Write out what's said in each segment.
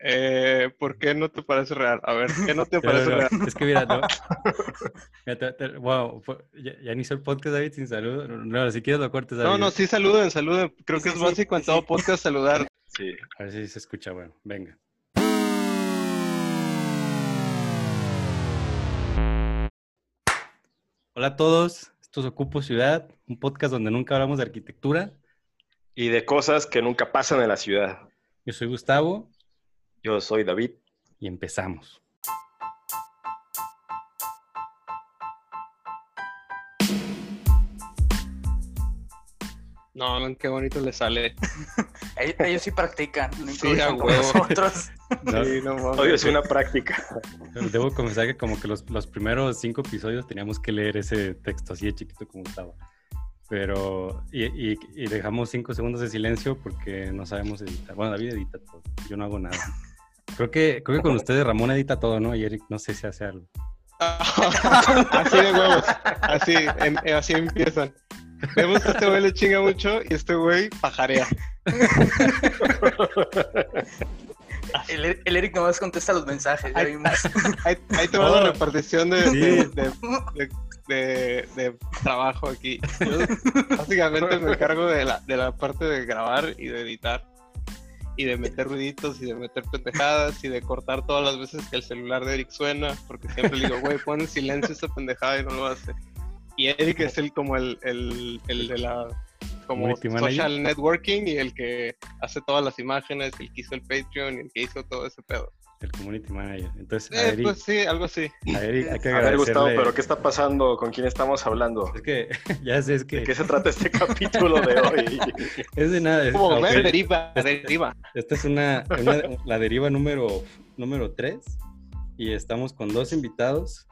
Eh, ¿Por qué no te parece real? A ver, ¿qué no te parece real? Es que mira, no. wow, ya, ya, inició el podcast, David, sin saludo. No, si quieres lo cortes. David. No, no, sí saluden, saluden. Creo que es básico en todo podcast saludar. Sí. A ver si se escucha, bueno, venga. Hola a todos, esto es Ocupo Ciudad, un podcast donde nunca hablamos de arquitectura. Y de cosas que nunca pasan en la ciudad. Yo soy Gustavo. Yo soy David. Y empezamos. No, no, qué bonito le sale. ellos, sí practican, no sí, a nosotros. sí, no, Hoy es una práctica. Debo confesar que como que los, los, primeros cinco episodios teníamos que leer ese texto así de chiquito como estaba. Pero, y, y, y, dejamos cinco segundos de silencio porque no sabemos editar. Bueno, David edita todo, yo no hago nada. Creo que, creo que con ustedes Ramón edita todo, ¿no? Y Eric no sé si hace algo. así de huevos, así, así empiezan. Vemos que este güey le chinga mucho y este güey pajarea. El, el, Eric nomás contesta los mensajes. Ahí, ahí te va la repartición de, de, de, de, trabajo aquí. Yo básicamente me encargo de la, de la parte de grabar y de editar y de meter ruiditos y de meter pendejadas y de cortar todas las veces que el celular de Eric suena, porque siempre le digo, güey, pon en silencio esta pendejada y no lo hace. Y Eric es el como el, el, el de la como social networking y el que hace todas las imágenes, el que hizo el Patreon y el que hizo todo ese pedo. El community manager. Entonces, eh, pues sí, algo así. A, Eric, hay que a ver, Gustavo, pero ¿qué está pasando? ¿Con quién estamos hablando? Es que, ya sé, es que... ¿De qué se trata este capítulo de hoy? es de nada. Es, como okay. deriva, deriva. Esta es una, una, la deriva número, número 3 y estamos con dos invitados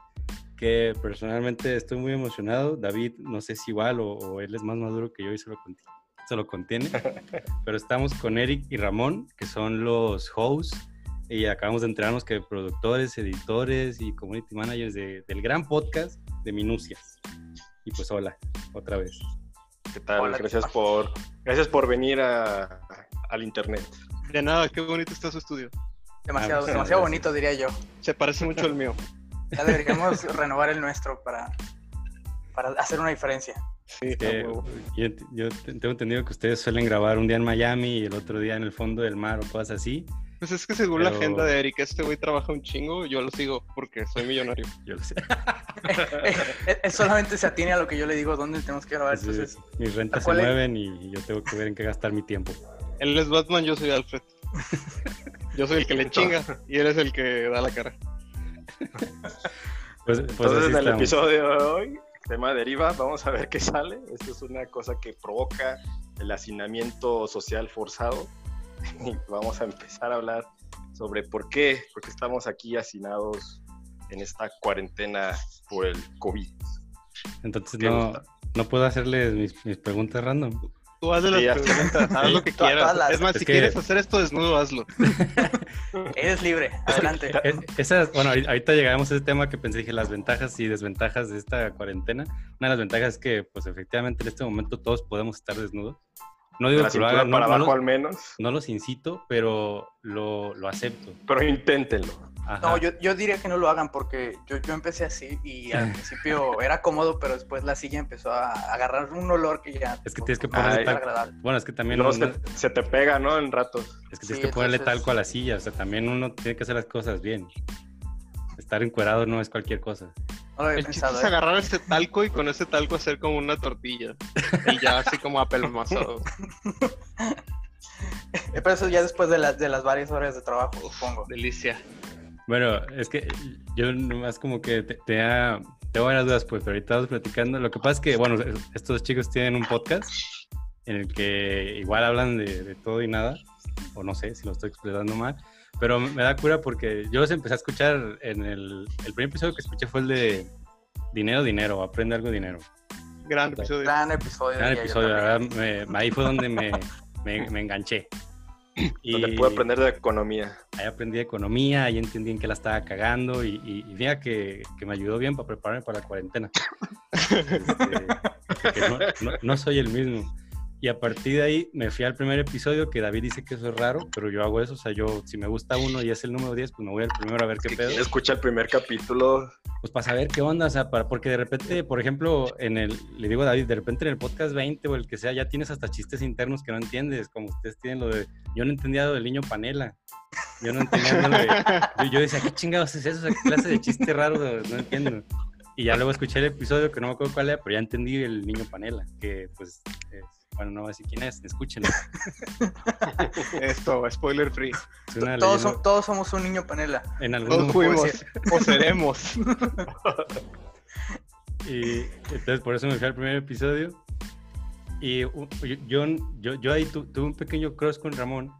que personalmente estoy muy emocionado. David, no sé si igual o, él es más maduro que yo y se lo, se lo contiene. Pero estamos con Eric y Ramón, que son los hosts y acabamos de enterarnos que productores, editores y community managers del gran podcast de Minucias. Y pues hola, otra vez. ¿Qué tal? gracias por gracias por venir a, al internet. De nada, qué bonito está su estudio. Demasiado, ah, demasiado bonito diría yo. Se parece mucho al mío. Ya deberíamos renovar el nuestro para, para hacer una diferencia. Sí, yo, yo, tengo entendido que ustedes suelen grabar un día en Miami y el otro día en el fondo del mar o cosas así. Pues es que según la agenda de Eric, este güey trabaja un chingo, yo lo sigo porque soy millonario. yo lo sé. él, solamente se atiene a lo que yo le digo dónde tenemos que grabar. Entonces, mis rentas se mueven y yo tengo que ver en qué gastar mi tiempo. Él es Batman, yo soy Alfred. Yo soy el que le chinga y él es el que da la cara. Pues, pues Entonces, en el episodio de hoy, tema deriva, vamos a ver qué sale. Esto es una cosa que provoca el hacinamiento social forzado. Y vamos a empezar a hablar sobre por qué, por qué estamos aquí hacinados en esta cuarentena por el COVID. Entonces no, no, puedo hacerles mis, mis preguntas random. Tú hazle las preguntas, haz lo que quieras. Es más, si quieres hacer esto desnudo, hazlo. Eres libre, adelante. bueno, ahorita llegaremos a ese tema que pensé, dije, las ventajas y desventajas de esta cuarentena. Una de las ventajas es que, pues efectivamente, en este momento todos podemos estar desnudos. No digo que lo hagan, para abajo al menos. No los incito, pero lo, lo acepto. Pero inténtenlo. No, yo, yo, diría que no lo hagan porque yo, yo empecé así y al principio era cómodo, pero después la silla empezó a agarrar un olor que ya... Es que tienes que ponerle talco. Bueno, es que también... se, te pega, ¿no? En ratos. Es que tienes que ponerle talco a la silla, o sea, también uno tiene que hacer las cosas bien. Estar encuerado no es cualquier cosa. el pensado, es ¿eh? agarrar ese talco y con ese talco hacer como una tortilla. y ya así como apelmazado. Pero eso ya después de, las de las varias horas de trabajo, supongo. Delicia. Bueno, es que yo nomás como que te, te da, tengo varias dudas, pues, pero ahorita estamos platicando. Lo que pasa es que, bueno, estos chicos tienen un podcast en el que igual hablan de, todo y nada, o no sé si lo estoy expresando mal, pero me da cura porque yo los empecé a escuchar en el, el primer episodio que escuché fue el de Dinero, Dinero, Aprende algo dinero. Gran episodio. Gran episodio. Gran episodio, la verdad, ahí fue donde me, me, me enganché. Y donde pude aprender de economía. Ahí aprendí de economía, ahí entendí en qué la estaba cagando y, y, que, que, me ayudó bien para prepararme para la cuarentena. Este, no, no, soy el mismo. Y a partir de ahí me fui al primer episodio, que David dice que eso es raro, pero yo hago eso. O sea, yo, si me gusta uno y es el número 10, pues me voy al primero a ver qué pedo. Escucha el primer capítulo. Pues para saber qué onda, o sea, para, porque de repente, por ejemplo, en el, le digo a David, de repente en el podcast 20 o el que sea, ya tienes hasta chistes internos que no entiendes, como ustedes tienen lo de, yo no entendía lo del niño panela. Yo no entendía lo de, yo, yo decía, ¿qué chingados es eso? O sea, ¿Qué clase de chiste raro? No entiendo. Y ya luego escuché el episodio que no me acuerdo cuál era, pero ya entendí el niño panela, que pues es bueno, no voy a decir quién es, escúchenlo. Esto, spoiler free. Todos, todos, somos un niño panela. En algún todos fuimos, o seremos. y entonces por eso me fui al primer episodio. Y yo, yo, yo ahí tuve un pequeño cross con Ramón,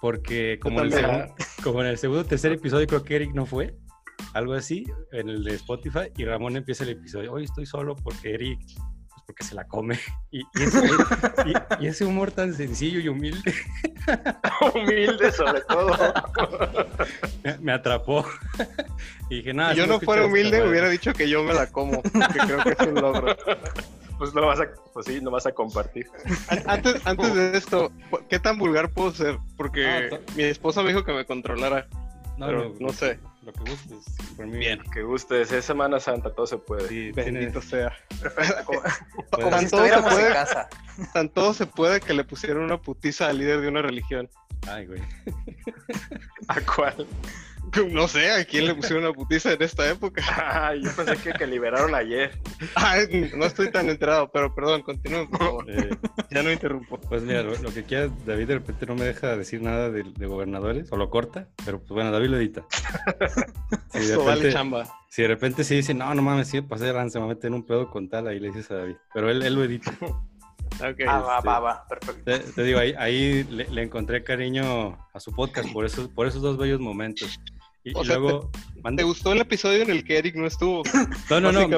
porque como en, el segundo, como en el segundo tercer episodio creo que Eric no fue, algo así, en el de Spotify, y Ramón empieza el episodio, hoy estoy solo porque Eric porque se la come. Y, ese, humor tan sencillo y humilde. humilde sobre todo. me, atrapó. y dije, nada. Si yo no fuera humilde, hubiera dicho que yo me la como, que creo que es un logro. Pues, no vas a, pues sí, no vas a compartir. Antes, antes de esto, ¿qué tan vulgar puedo ser? Porque ah, mi esposa me dijo que me controlara. No, pero no sé. Lo que gustes. Por mí bien. Lo que gustes. Es Semana Santa, todo se puede. Sí, Bendito sea. Como, si estuviéramos en casa. Tan todo se puede que le pusieron una putiza al líder de una religión. Ay, güey. ¿A cuál? No sé, ¿a quién le pusieron una putiza en esta época? Yo pensé que, que liberaron ayer. Ay, no estoy tan enterado, pero perdón, continúen, por favor. Eh, ya no interrumpo. Pues mira, lo, que quieras, David de repente no me deja decir nada de, gobernadores, o lo corta, pero pues bueno, David lo edita. Si de repente, chamba. Si de repente sí dice, no, no mames, sí, pasé de se me mete en un pedo con tal, ahí le dices a David. Pero él, él lo edita. Okay. Ah, va, va, va, perfecto. Te, digo, ahí, ahí le, encontré cariño a su podcast por esos, por esos dos bellos momentos. Y, luego. Te, gustó el episodio en el que Eric no estuvo? No, no, no.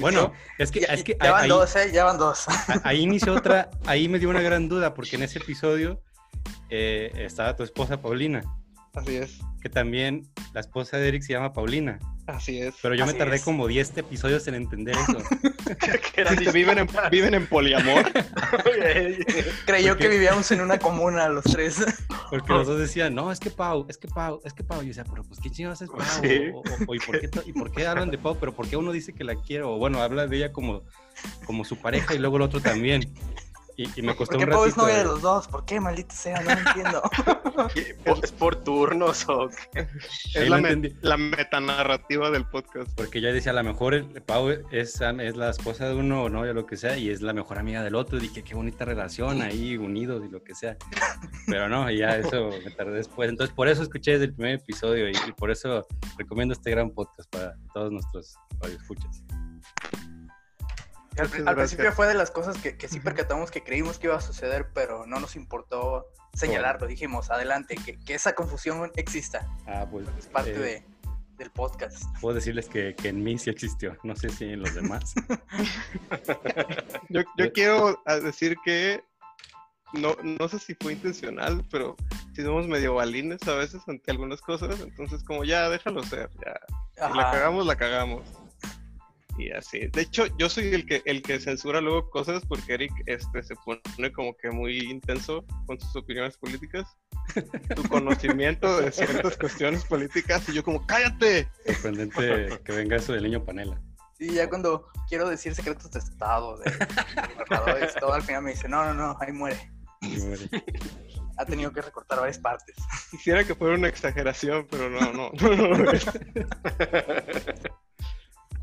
bueno, es que. Ya, es que ya van dos, ¿eh? Ya van dos. Ahí inició otra. Ahí me dio una gran duda, porque en ese episodio eh, estaba tu esposa Paulina. Así es. Que también la esposa de Eric se llama Paulina. Así es. Pero yo me tardé como 10 episodios en entender eso. ¿Que viven, en, viven en poliamor. Creyó que vivíamos en una comuna los tres. Porque los dos decían, no, es que Pau, es que Pau, es que Pau. Y yo decía, pero pues ¿qué chingados es Pau? O, ¿y, por qué, ¿y, por qué, hablan de Pau? Pero ¿por qué uno dice que la quiero? O bueno, habla de ella como, como su pareja y luego el otro también. Y, me costó ¿Por qué un es novia de los dos? ¿Por qué, maldita sea? No entiendo. ¿Es por turnos o qué? Es la, la, metanarrativa del podcast. Porque ya decía, a lo mejor el, Pau es, es la esposa de uno o no, ya lo que sea, y es la mejor amiga del otro. Y dije, qué bonita relación ahí, unidos y lo que sea. Pero no, ya eso me tardé después. Entonces, por eso escuché desde el primer episodio y, y por eso recomiendo este gran podcast para todos nuestros radioescuchas. Al, principio fue de las cosas que, sí percatamos que creímos que iba a suceder, pero no nos importó señalarlo. Dijimos, adelante, que, esa confusión exista. Ah, pues. Es parte eh, de, del podcast. Puedo decirles que, en mí sí existió, no sé si en los demás. yo, yo quiero decir que no, no sé si fue intencional, pero si somos medio balines a veces ante algunas cosas, entonces como ya déjalo ser, ya. Si la cagamos, la cagamos y así. De hecho, yo soy el que el que censura luego cosas porque Eric este se pone como que muy intenso con sus opiniones políticas, su conocimiento de ciertas cuestiones políticas y yo como cállate. Sorprendente que venga eso del niño panela. Sí, ya cuando quiero decir secretos de estado, de, todo, al final me dice, no, no, no, ahí muere. Ha tenido que recortar varias partes. Quisiera que fuera una exageración, pero no, no, no, no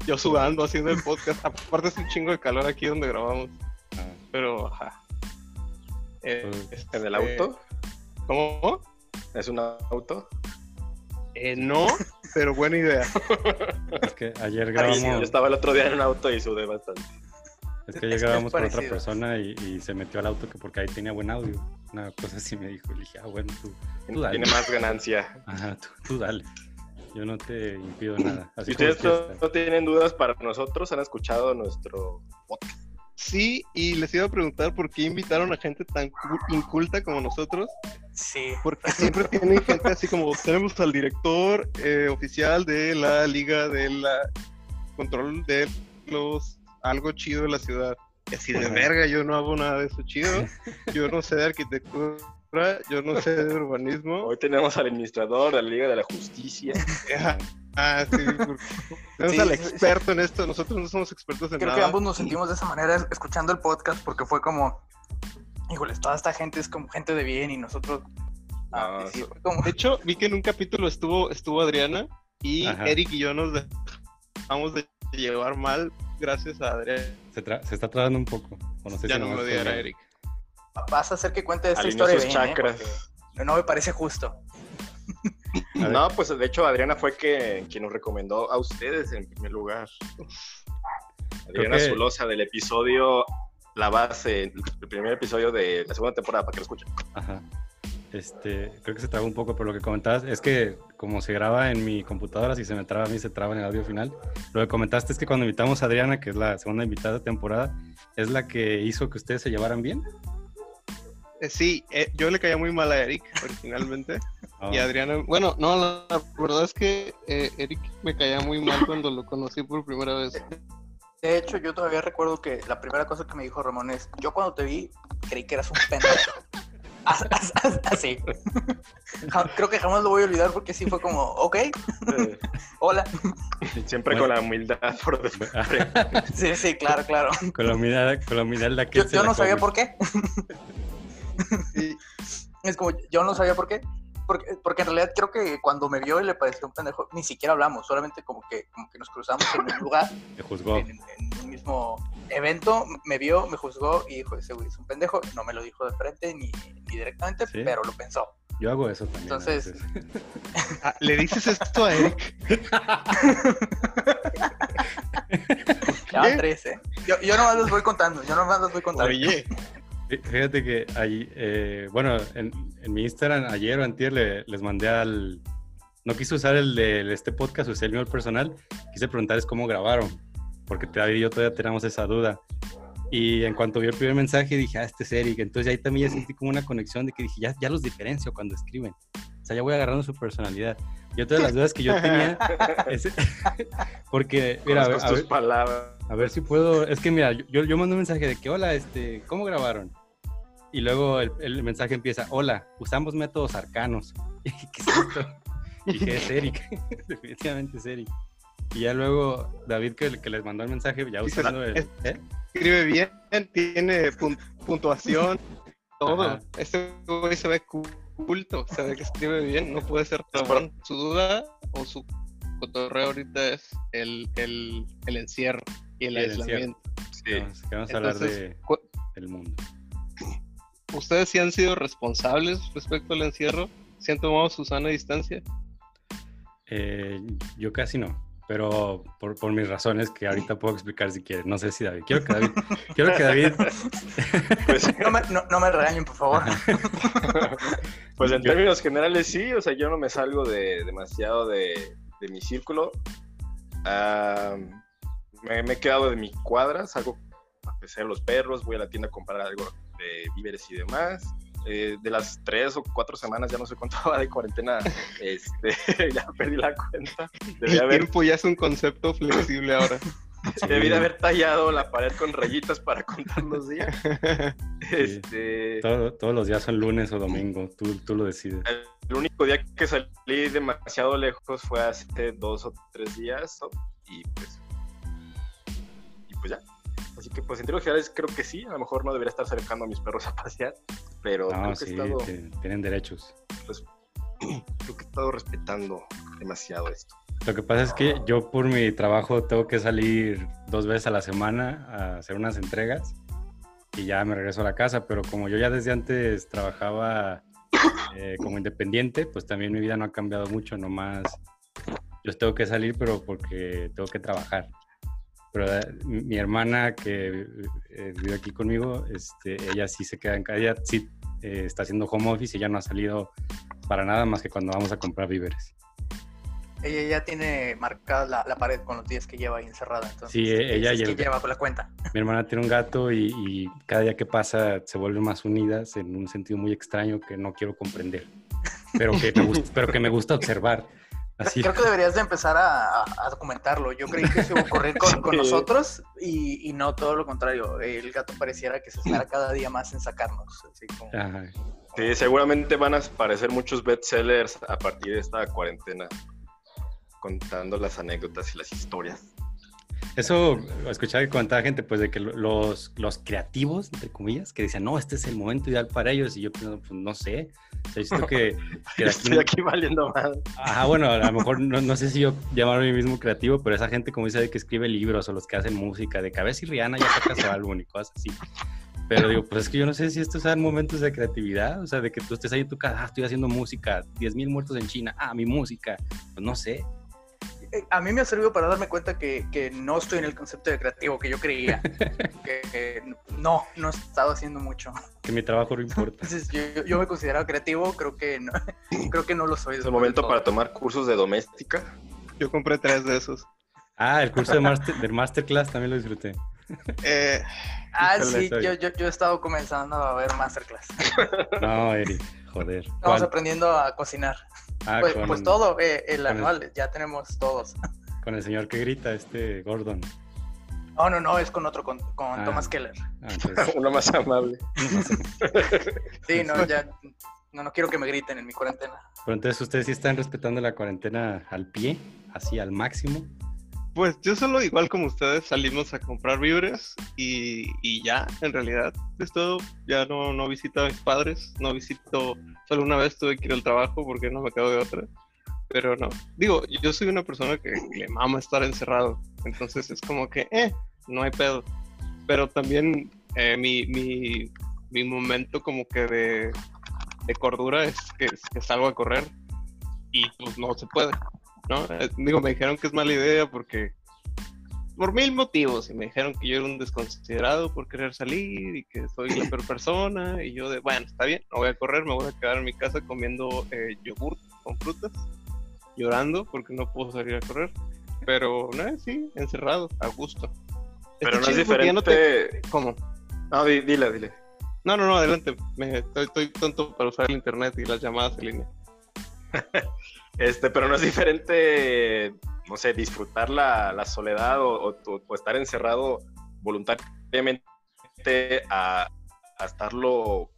yo sudando haciendo el podcast. Aparte es un chingo de calor aquí donde grabamos. Ah. Pero, ajá. Eh, pues, ¿En el auto? ¿Cómo? ¿Es un auto? Eh, no, pero buena idea. Es que ayer grabamos. yo estaba el otro día en un auto y sudé bastante. Es que ayer grabamos con otra persona y, se metió al auto que porque ahí tenía buen audio. Una cosa así me dijo. Le dije, ah, bueno, tú, tú dale. Tiene más ganancia. Ajá, tú dale. Yo no te impido nada. si ustedes no, tienen dudas para nosotros, han escuchado nuestro podcast. Sí, y les iba a preguntar por qué invitaron a gente tan inculta como nosotros. Sí. Porque siempre tienen gente así como tenemos al director eh, oficial de la Liga de la Control de los algo chido de la ciudad. Y así de verga, yo no hago nada de eso chido. Yo no sé de arquitectura, yo no sé de urbanismo. Hoy tenemos al administrador de la Liga de la Justicia. Ah, sí, tenemos al experto en esto. Nosotros no somos expertos en Creo nada. que ambos nos sentimos de esa manera escuchando el podcast porque fue como, híjoles, toda esta gente es como gente de bien y nosotros... Ah, No, sí, so- fue como... De hecho, vi que en un capítulo estuvo, estuvo Adriana y Ajá. Eric y yo nos dejamos de llevar mal gracias a Adriana. Se, tra- se está trabando un poco. O no sé Ya si no me odiara yo. Eric. Vas a hacer que cuente esta historia sus bien, ¿eh? chakras. Porque No me parece justo. No, pues de hecho Adriana fue que, quien nos recomendó a ustedes en primer lugar. Adriana que- Zulosa del episodio La Base, el primer episodio de la segunda temporada, para que lo escuchen. Ajá. Este, creo que se traba un poco, pero lo que comentabas es que como se graba en mi computadora, si se me traba a mí, se traba en el audio final. Lo que comentaste es que cuando invitamos a Adriana, que es la segunda invitada de temporada, es la que hizo que ustedes se llevaran bien. Eh, sí, eh, yo le caía muy mal a Eric originalmente. Ah, Y Adriana, bueno, no, la, la verdad es que eh, Eric me caía muy mal cuando lo conocí por primera vez. De hecho, yo todavía recuerdo que la primera cosa que me dijo Ramón es, yo cuando te vi creí que eras un pendejo. As- as- as- Así. Creo que jamás lo voy a olvidar porque sí fue como, ok, hola. Siempre Bueno. con la humildad por de frente. Sí, sí, claro, claro. con la humildad, con la humildad la que Yo, yo no sabía por qué. Sí, Es como, yo no sabía por qué. Porque, porque en realidad creo que cuando me vio y le pareció un pendejo, ni siquiera hablamos, solamente como que, como que nos cruzamos en un lugar, Te juzgó. en, en un mismo evento, me vio, me juzgó y dijo, ese güey es un pendejo. No me lo dijo de frente ni, ni directamente, Sí. pero lo pensó. Yo hago eso también. Entonces-. Ah, ¿Le dices esto a Eric? Ya van tres, ¿eh? Yo, yo nomás les voy contando, yo nomás les voy contando. Oye, Fíjate que ahí, eh, bueno, en, en mi Instagram ayer o antier le- les mandé al... No quise usar el de este podcast, usé el mío personal. Quise preguntarles cómo grabaron, porque David y yo todavía tenemos esa duda. Y en cuanto vi el primer mensaje dije, ah, este es Eric. Entonces ahí también ya sentí como una conexión de que dije, ya, ya los diferencio cuando escriben. O sea, ya voy agarrando su personalidad. Y otra de las dudas que yo tenía es... porque, mira, a ver, tus palabras. A ver si puedo. Es que mira, yo, yo mando un mensaje de que hola, este, ¿cómo grabaron? Y luego el, el mensaje empieza, hola, usamos métodos arcanos. ¿qué es esto? Y dije, es Eric, definitivamente es Eric. Y ya luego David que, que les mandó el mensaje, ya usando el... es- ¿eh? escribe bien, tiene pun- puntuación, todo. Ajá. Este güey se ve culto, se ve que escribe bien, no puede ser trabón. Su duda o su cotorreo ahorita es el, el, el encierro y el, El aislamiento. Sí. Vamos, que vamos a hablar Entonces, de, del mundo. ¿Ustedes sí han sido responsables respecto al encierro? ¿Se han tomado su sana distancia? Eh, yo casi no, pero por, por mis razones que ahorita puedo explicar si quieres. No sé si David. Quiero que David... quiero que David Pues, No me, no, no me regañen, por favor. pues en Yo- términos generales sí, o sea, yo no me salgo de demasiado de, de mi círculo. Ah, me, me he quedado de mi cuadra, salgo a pasear los perros, voy a la tienda a comprar algo de víveres y demás. Eh, de las tres o cuatro semanas, ya no sé cuánto va de cuarentena, este, ya perdí la cuenta. Debí El haber, tiempo ya es un concepto flexible ahora. debí de haber tallado la pared con rayitas para contar los días. Este, todo- todos los días son lunes o domingo, tú, tú lo decides. El único día que salí demasiado lejos fue hace dos o tres días y pues y pues ya. Así que pues en términos generales creo que sí, a lo mejor no debería estar acercando a mis perros a pasear, pero No, creo, que sí, he estado, te- tienen derechos. creo que he estado respetando demasiado esto. Lo que pasa es que yo por mi trabajo tengo que salir dos veces a la semana a hacer unas entregas y ya me regreso a la casa, pero como yo ya desde antes trabajaba eh, como independiente, pues también mi vida no ha cambiado mucho, nomás yo tengo que salir, pero porque tengo que trabajar. Pero eh, mi hermana que eh, vive aquí conmigo, este, ella sí se queda en casa, ella sí eh, está haciendo home office y ya no ha salido para nada más que cuando vamos a comprar víveres. Ella ya tiene marcada la, la pared con los días que lleva ahí encerrada. Entonces, Sí, ella es y que el- lleva con la cuenta. Mi hermana tiene un gato y, y cada día que pasa se vuelven más unidas en un sentido muy extraño que no quiero comprender, pero que me gusta, pero que me gusta observar. Creo que deberías de empezar a, documentarlo. Yo creí que se iba a ocurrir con, nosotros y, no todo lo contrario. El gato pareciera que se espera cada día más en sacarnos. Sí, seguramente van a aparecer muchos bestsellers a partir de esta cuarentena, contando las anécdotas y las historias. Eso, escuchaba que contaba gente, pues, de que los, los creativos, entre comillas, que decían, no, este es el momento ideal para ellos. Y yo, pues, no sé. O sea, que, que Estoy aquí valiendo mal. Ajá, bueno, a lo mejor no, no sé si yo llamarme a mí mismo creativo, pero esa gente, como dice, de que escribe libros o los que hacen música, de cabeza y Rihanna ya saca su álbum y cosas así. Pero digo, pues es que yo no sé si estos sean momentos de creatividad, o sea, de que tú estés ahí en tu casa, ah, estoy haciendo música, 10.000 muertos en China, ah, mi música, pues no sé. Eh, a mí me ha servido para darme cuenta que, que no estoy en el concepto de creativo que yo creía. que no, no he estado haciendo mucho. Que mi trabajo no importa. Entonces, yo, yo, me considero creativo, creo que no, creo que no lo soy. Es el momento para tomar cursos de doméstica. Yo compré tres de esos. Ah, el curso de master, del Masterclass también lo disfruté. Eh, ah, sí, yo, yo, yo, he estado comenzando a ver Masterclass. No, Eri, joder. Estamos aprendiendo a cocinar. Ah, pues, pues, todo, eh, el anual, ya tenemos todos. Con el señor que grita, este Gordon. No, no, no, es con otro, con, con ah. Thomas Keller. Ah, Uno más amable. sí, no, ya, no, no quiero que me griten en mi cuarentena. Pero entonces ustedes sí están respetando la cuarentena al pie, así al máximo. Pues yo solo, igual como ustedes, salimos a comprar víveres y, y ya, en realidad, es todo. Ya no, no visito a mis padres, no visito, solo una vez tuve que ir al trabajo porque no me quedo de otra. Pero no, digo, yo soy una persona que le mama estar encerrado, entonces es como que, eh, no hay pedo. Pero también eh, mi, mi, mi, momento como que de, de cordura es que, que salgo a correr y pues no se puede. ¿No? Eh, digo, me dijeron que es mala idea porque por mil motivos y me dijeron que yo era un desconsiderado por querer salir y que soy la peor persona y yo de, bueno, está bien, no voy a correr, me voy a quedar en mi casa comiendo eh, yogur con frutas, llorando porque no puedo salir a correr, pero no, sí, encerrado, a gusto. Pero no es diferente. ¿Cómo? No, dile, dile. No, no, no, adelante. Me, estoy, estoy tonto para usar el internet y las llamadas en línea. Este, pero no es diferente, no sé, disfrutar la, soledad o, estar encerrado voluntariamente a, estarlo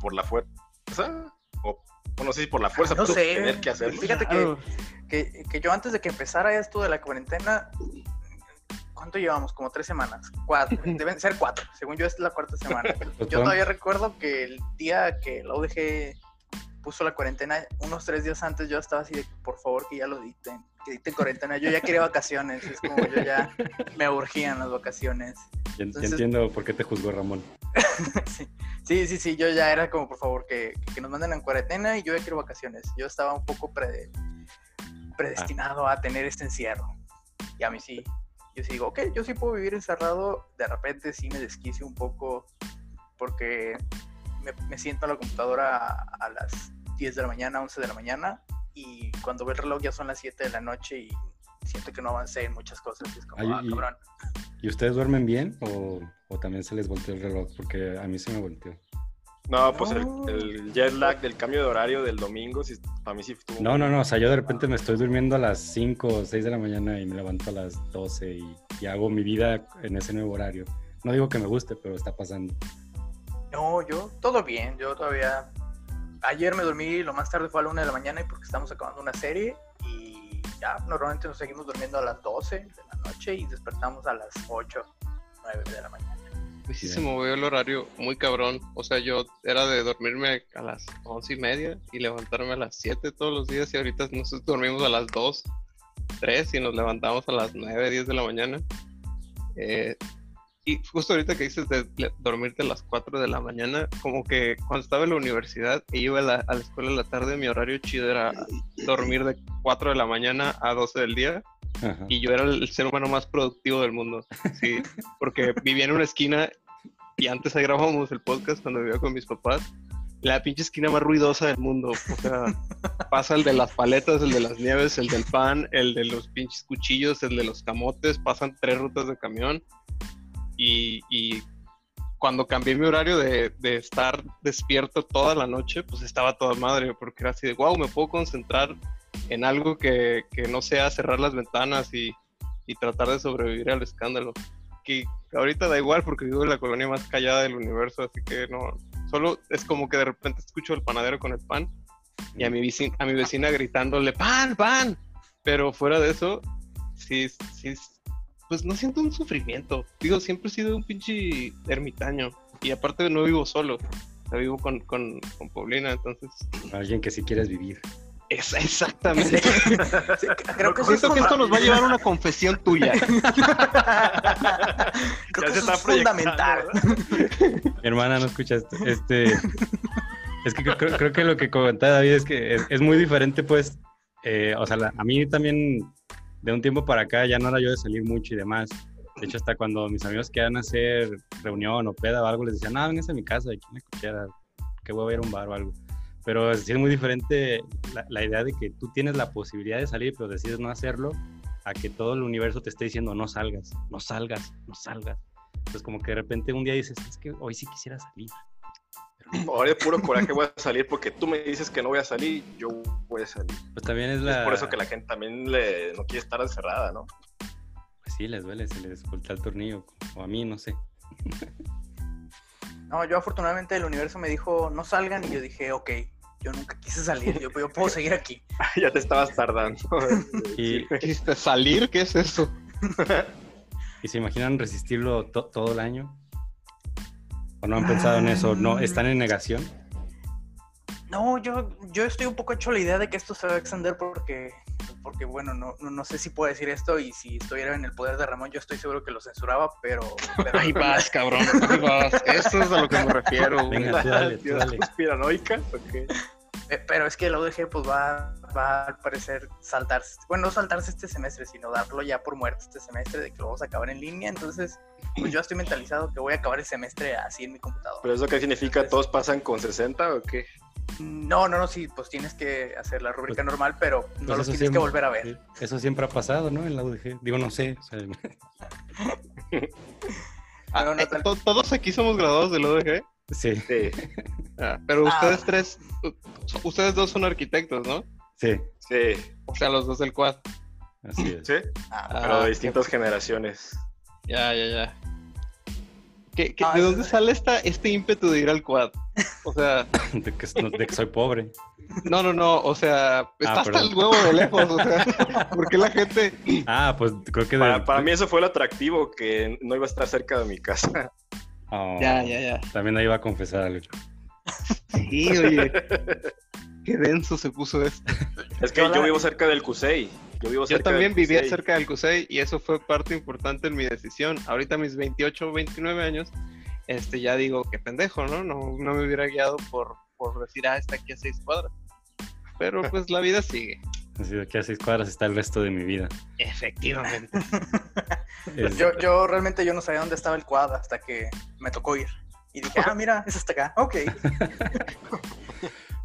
por la fuerza. O, no sé si por la fuerza, no sé. tener que hacerlo. Fíjate que, que, yo antes de que empezara esto de la cuarentena, ¿cuánto llevamos? Como tres semanas. Cuatro. Deben ser cuatro. Según yo, es la cuarta semana. Yo todavía recuerdo que el día que lo dejé puso la cuarentena unos tres días antes, yo estaba así de, por favor, que ya lo diten, que diten cuarentena. Yo ya quería vacaciones, es como yo ya me urgían las vacaciones. entiendo por qué te juzgó Ramón. sí. sí, sí, yo ya era como, por favor, que, que, nos manden en cuarentena y yo ya quiero vacaciones. Yo estaba un poco predestinado a tener este encierro. Y a mí sí, yo sí digo, ok, yo sí puedo vivir encerrado, de repente sí me desquicio un poco porque me, siento a la computadora a, las 10 de la mañana, 11 de la mañana, y cuando veo el reloj ya son las 7 de la noche y siento que no avancé en muchas cosas. Y es como, ah, cabrón. ¿Y ustedes duermen bien o, o, también se les volteó el reloj? Porque a mí se me volteó. No, pues El, jet lag del cambio de horario del domingo, sí, para mí sí estuvo. No, no, no, o sea, yo de repente me estoy durmiendo a las 5 o 6 de la mañana y me levanto a las 12 y, y hago mi vida en ese nuevo horario. No digo que me guste, pero está pasando. No, yo todo bien, yo todavía... Ayer me dormí, lo más tarde fue a la una de la mañana y porque estamos acabando una serie y ya normalmente nos seguimos durmiendo a las 12 de la noche y despertamos a las 8, 9 de la mañana. Pues sí, se movió el horario muy cabrón. O sea, yo era de dormirme a las once y media y levantarme a las 7 todos los días y ahorita nos dormimos a las 2, 3 y nos levantamos a las 9, 10 de la mañana. Eh, y justo ahorita que dices de dormirte a las 4 de la mañana, como que cuando estaba en la universidad y iba a la, a la escuela en la tarde, mi horario chido era dormir de 4 de la mañana a 12 del día. Y yo era el ser humano más productivo del mundo. Sí, porque vivía en una esquina y antes ahí grabábamos el podcast cuando vivía con mis papás. La pinche esquina más ruidosa del mundo. O sea, pasa el de las paletas, el de las nieves, el del pan, el de los pinches cuchillos, el de los camotes. Pasan tres rutas de camión y, cuando cambié mi horario de, estar despierto toda la noche, pues estaba toda madre, porque era así de, wow, me puedo concentrar en algo que, que no sea cerrar las ventanas y, y tratar de sobrevivir al escándalo. Que ahorita da igual porque vivo en la colonia más callada del universo, así que no, solo es como que de repente escucho el panadero con el pan y a mi vecina, a mi vecina gritándole pan, pan. Pero fuera de eso, sí, sí, pues no siento un sufrimiento. Digo, siempre he sido un pinche ermitaño y aparte no vivo solo, vivo con, con, con Paulina, entonces. Alguien que sí quieres vivir. Es, exactamente. creo que, Siento que esto nos va a llevar a una confesión tuya. creo que eso es fundamental. Mi hermana no escucha esto. Este, es que creo, que lo que comentaba David es que es, muy diferente, pues. Eh, o sea, a mí también de un tiempo para acá ya no era yo de salir mucho y demás. De hecho, hasta cuando mis amigos querían hacer reunión o peda o algo, les decían, no, venganse a mi casa, aquí la cochera, que voy a ver un bar o algo. Pero es muy diferente la, la, idea de que tú tienes la posibilidad de salir, pero decides no hacerlo, a que todo el universo te esté diciendo, no salgas, no salgas, no salgas. Entonces, como que de repente un día dices, es que hoy sí quisiera salir. Ahora de puro coraje voy a salir porque tú me dices que no voy a salir, yo voy a salir. Pues también es la... Es por eso que la gente también le, no quiere estar encerrada, ¿no? Pues sí, les duele, se les voltea el tornillo, o a mí, no sé. No, yo afortunadamente el universo me dijo, no salgan, y yo dije, ok, yo nunca quise salir, yo, puedo seguir aquí. ya te estabas tardando. ¿Y quisiste salir? ¿Qué es eso? ¿Y se imaginan resistirlo todo el año? ¿O no han pensado en eso? ¿No? ¿Están en negación? No, yo, yo estoy un poco hecho la idea de que esto se va a extender porque, porque bueno, no, no, sé si puedo decir esto y si estuviera en el poder de Ramón, yo estoy seguro que lo censuraba, pero... pero... Ahí vas, cabrón, ahí vas. Eso es a lo que me refiero. Venga, tú dale, tú dale. ¿Conspiranoica? Pero es que la UDG pues va, va al parecer saltarse, bueno, no saltarse este semestre, sino darlo ya por muerto este semestre, de que lo vamos a acabar en línea, entonces pues yo estoy mentalizado que voy a acabar el semestre así en mi computadora. ¿Pero eso qué significa? ¿Todos pasan con 60 o qué? No, no, no, sí, pues tienes que hacer la rúbrica pues, normal, pero no pues lo tienes que volver a ver. Eso siempre ha pasado, ¿no? En la UDG. Digo, no sé. Ah, eh, ¿Todos aquí somos graduados de la UDG? Sí. sí. Ah, pero ustedes ah. tres, ustedes dos son arquitectos, ¿no? Sí. Sí. O sea, los dos del quad. Así es. Sí. pero de distintas generaciones. Ya, ya, ya. ¿Qué, ¿De dónde sale esta, este ímpetu de ir al quad? O sea. de, que, soy pobre. No, no, no. O sea, está hasta el huevo de lejos. O sea, ¿por qué la gente.? Ah, pues creo que. Para, mí eso fue el atractivo, que no iba a estar cerca de mi casa. Oh, ya, ya, ya. También ahí iba a confesar algo. Sí, oye. Qué denso se puso esto. Es que yo vivo cerca del CUSEI. Yo, vivo yo también vivía cerca del CUSEI y eso fue parte importante en mi decisión. Ahorita mis 28 o 29 años, este, ya digo, qué pendejo, ¿no? No, no me hubiera guiado por, por decir, ah, está aquí a seis cuadras. Pero pues la vida sigue. Así aquí a seis cuadras está el resto de mi vida. Efectivamente. yo, yo realmente yo no sabía dónde estaba el cuadro hasta que me tocó ir. Y dije, ah, mira, es hasta acá. Ok.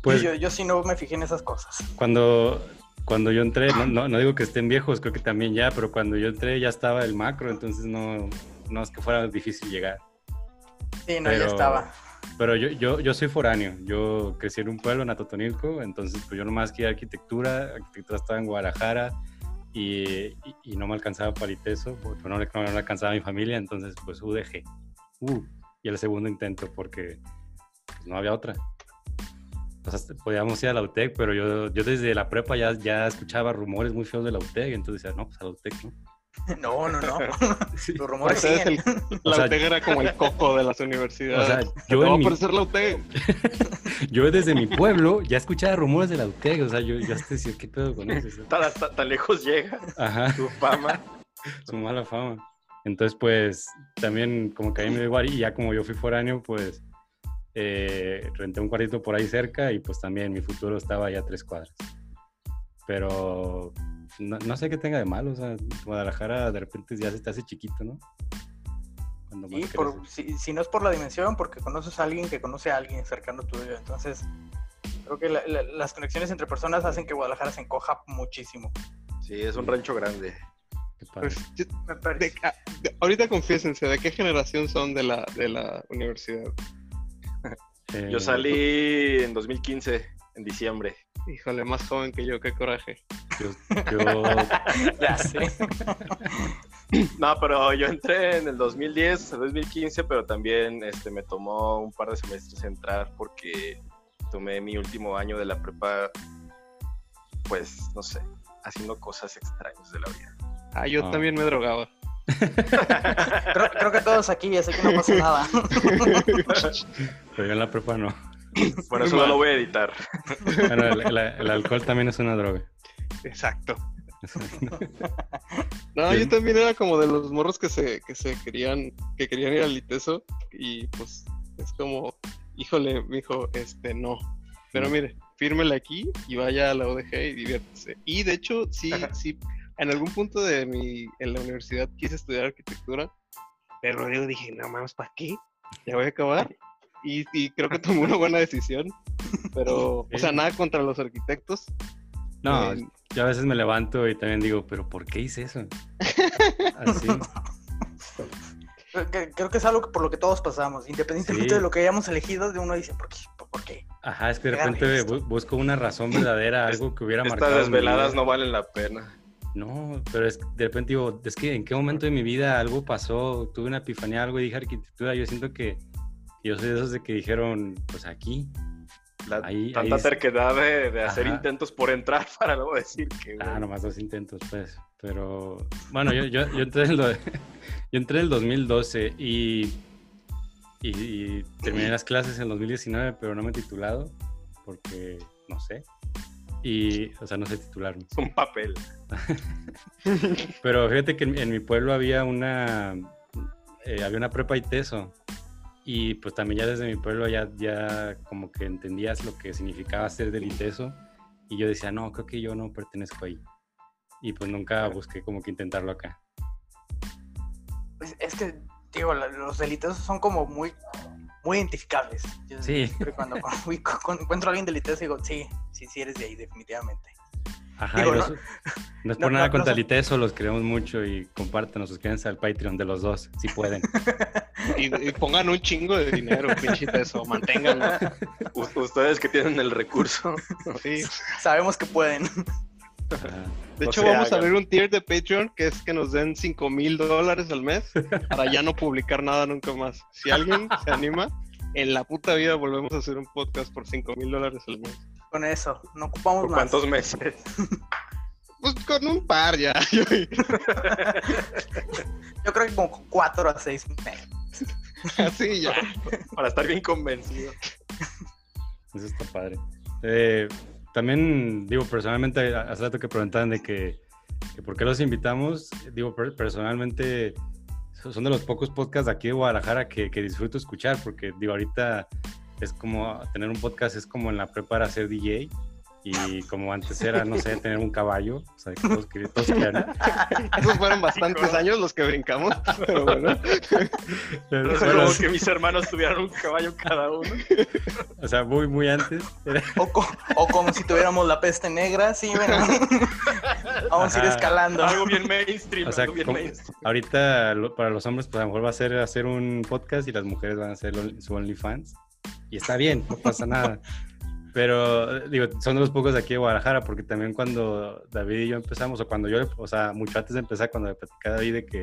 Pues, yo, yo sí no me fijé en esas cosas. Cuando, cuando yo entré, no, no, digo que estén viejos, creo que también ya, pero cuando yo entré ya estaba el macro, entonces no, no es que fuera difícil llegar. Sí, no, ya estaba. Pero yo, yo, yo soy foráneo, yo crecí en un pueblo, en Atotonilco, entonces pues yo nomás quería arquitectura, arquitectura estaba en Guadalajara y, y, no me alcanzaba para ITESO, porque no, no, me alcanzaba mi familia, entonces pues UDG. Uh, y el segundo intento porque pues, no había otra podíamos ir a la UTEC, pero yo, yo desde la prepa ya, ya escuchaba rumores muy feos de la UTEC, entonces decía, no, pues a la UTEC, ¿no? No, no, no. Los rumores siguen. la UTEC era como el coco de las universidades. O sea, yo mi... la UTEC. yo desde mi pueblo ya escuchaba rumores de la UTEC, o sea, yo ya te decía, ¿qué pedo con eso? Tan, tan, lejos llega Ajá. su fama. su mala fama. Entonces, pues, también como que a mí me dio igual, y ya como yo fui foráneo, pues, eh, renté un cuartito por ahí cerca y pues también mi futuro estaba ya a tres cuadras. Pero no, sé qué tenga de malo, o sea, Guadalajara de repente ya se te hace chiquito, ¿no? Sí, si, no es por la dimensión, porque conoces a alguien que conoce a alguien cercano tuyo, entonces creo que las conexiones entre personas hacen que Guadalajara se encoja muchísimo. Sí, es un rancho grande. Pues, ah, ahorita confiésense, ¿de qué generación son de la, de la universidad? Yo salí en 2015, en diciembre. Híjole, más joven que yo, qué coraje. Yo, yo... ya sé. No, pero yo entré en el 2010, 2015, pero también este, me tomó un par de semestres entrar porque tomé mi último año de la prepa, pues, no sé, haciendo cosas extrañas de la vida. Ah, yo Ah. también me drogaba. Creo, creo que todos aquí, así que no pasa nada. Pero yo en la prepa no. Bueno, eso no lo voy a editar. Bueno, el, el- el alcohol también es una droga. Exacto. No, yo también era como de los morros que se, que se querían, que querían ir al Liteso y pues es como, híjole, mijo, este no. Pero mire, fírmele aquí y vaya a la ODG y diviértese. Y de hecho, sí, sí, en algún punto de mi, en la universidad quise estudiar arquitectura, pero luego dije, no mames, ¿para qué? Ya voy a acabar. Y, y creo que tomé una buena decisión. Pero, o sea, nada contra los arquitectos. No, Eh, yo a veces me levanto y también digo, pero ¿por qué hice eso? Así. Creo que, creo que es algo que- por lo que todos pasamos, independientemente Sí. de lo que hayamos elegido, de uno dice, ¿por qué? ¿Por, por qué? Ajá, es que de repente esto. busco una razón verdadera, algo que hubiera marcado. Estas desveladas no valen la pena. No, pero es que de repente digo, es que en qué momento de mi vida algo pasó, tuve una epifanía, algo y dije arquitectura. Yo siento que yo soy de esos de que dijeron, pues aquí. La, Ahí- tanta ahí terquedad de, de hacer intentos por entrar para luego decir que... Ah, nomás dos intentos, pues. Pero bueno, yo, yo, yo, entré, en lo- yo entré en el 2012 y, y, y terminé las clases en el 2019, pero no me he titulado porque no sé. Y, o sea, no sé titularme. Es un papel. Pero fíjate que en, en mi pueblo había una, eh, había una prepa y teso. Y pues también ya desde mi pueblo ya, ya como que entendías lo que significaba ser del ITESO. Y yo decía, no, creo que yo no pertenezco ahí. Y pues nunca busqué como que intentarlo acá. Pues, es que, digo, los delitos son como muy, muy identificables. Yo Sí. siempre cuando, encuentro a alguien delitoso digo, sí, sí, sí eres de ahí, definitivamente. Ajá, Digo, y no- no, no es no- por nada no- contra no el ITESO, los queremos mucho y compártanos, suscríbanse al Patreon de los dos, si pueden. Y, y pongan un chingo de dinero, pinche eso, manténganlo. U- ustedes que tienen el recurso. Sí. Sabemos que pueden. Ajá. De hecho, vamos a abrir un tier de Patreon que es que nos den 5 mil dólares al mes para ya no publicar nada nunca más. Si alguien se anima, en la puta vida volvemos a hacer un podcast por 5 mil dólares al mes. Con eso, no ocupamos ¿Por más. cuántos meses? Pues con un par ya. Yo creo que como cuatro a seis meses. Así ya. Para estar bien convencido. Eso está padre. Eh, también, digo, personalmente, hace rato que preguntaban de que, que por qué los invitamos. Digo, per- personalmente, so- son de los pocos podcasts de aquí de Guadalajara que, que disfruto escuchar, porque, digo, ahorita es como tener un podcast, es como en la prepa para ser DJ. Y como antes era, no sé, tener un caballo, o sea, que todos, querían- todos querían. Esos fueron bastantes años los que brincamos, pero bueno. Pero, Es bueno, como que mis hermanos tuvieran un caballo cada uno. o sea, muy, muy antes. era- O, co- o como si tuviéramos la peste negra, sí, bueno. Vamos a ir escalando. Algo bien mainstream. O sea, algo bien como- mainstream. Ahorita lo- para los hombres, pues a lo mejor va a ser hacer un podcast y las mujeres van a hacer su OnlyFans. Y está bien, no pasa nada. Pero, digo, son de los pocos de aquí de Guadalajara, porque también cuando David y yo empezamos, o cuando yo, o sea, mucho antes de empezar, cuando le platicaba a David de que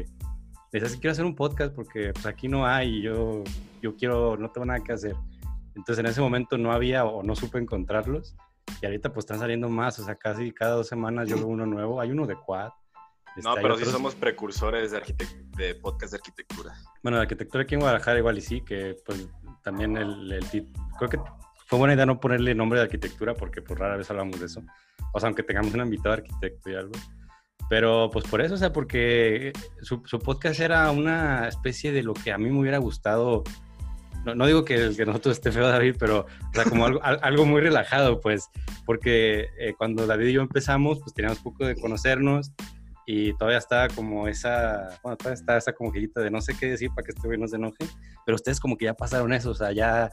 le decía, sí quiero hacer un podcast porque pues aquí no hay y yo, yo quiero, no tengo nada que hacer. Entonces en ese momento no había o no supe encontrarlos. Y ahorita pues están saliendo más, o sea, casi cada dos semanas yo veo uno nuevo. Hay uno de Quad. No, este, hay pero sí otros- somos precursores de, de podcast de arquitectura. bueno, la arquitectura aquí en Guadalajara igual y sí, que pues también el, el creo que fue buena idea no ponerle nombre de arquitectura porque pues rara vez hablamos de eso. O sea, aunque tengamos un invitado arquitecto y algo. Pero pues por eso, o sea, porque su, su podcast era una especie de lo que a mí me hubiera gustado. No, no digo que el que nosotros esté feo, David, pero o sea, como algo, al- algo muy relajado, pues, porque eh, cuando David y yo empezamos, pues teníamos poco de conocernos y todavía estaba como esa, bueno, todavía está esa como gilita de no sé qué decir para que este güey no se enoje, pero ustedes como que ya pasaron eso, o sea, ya,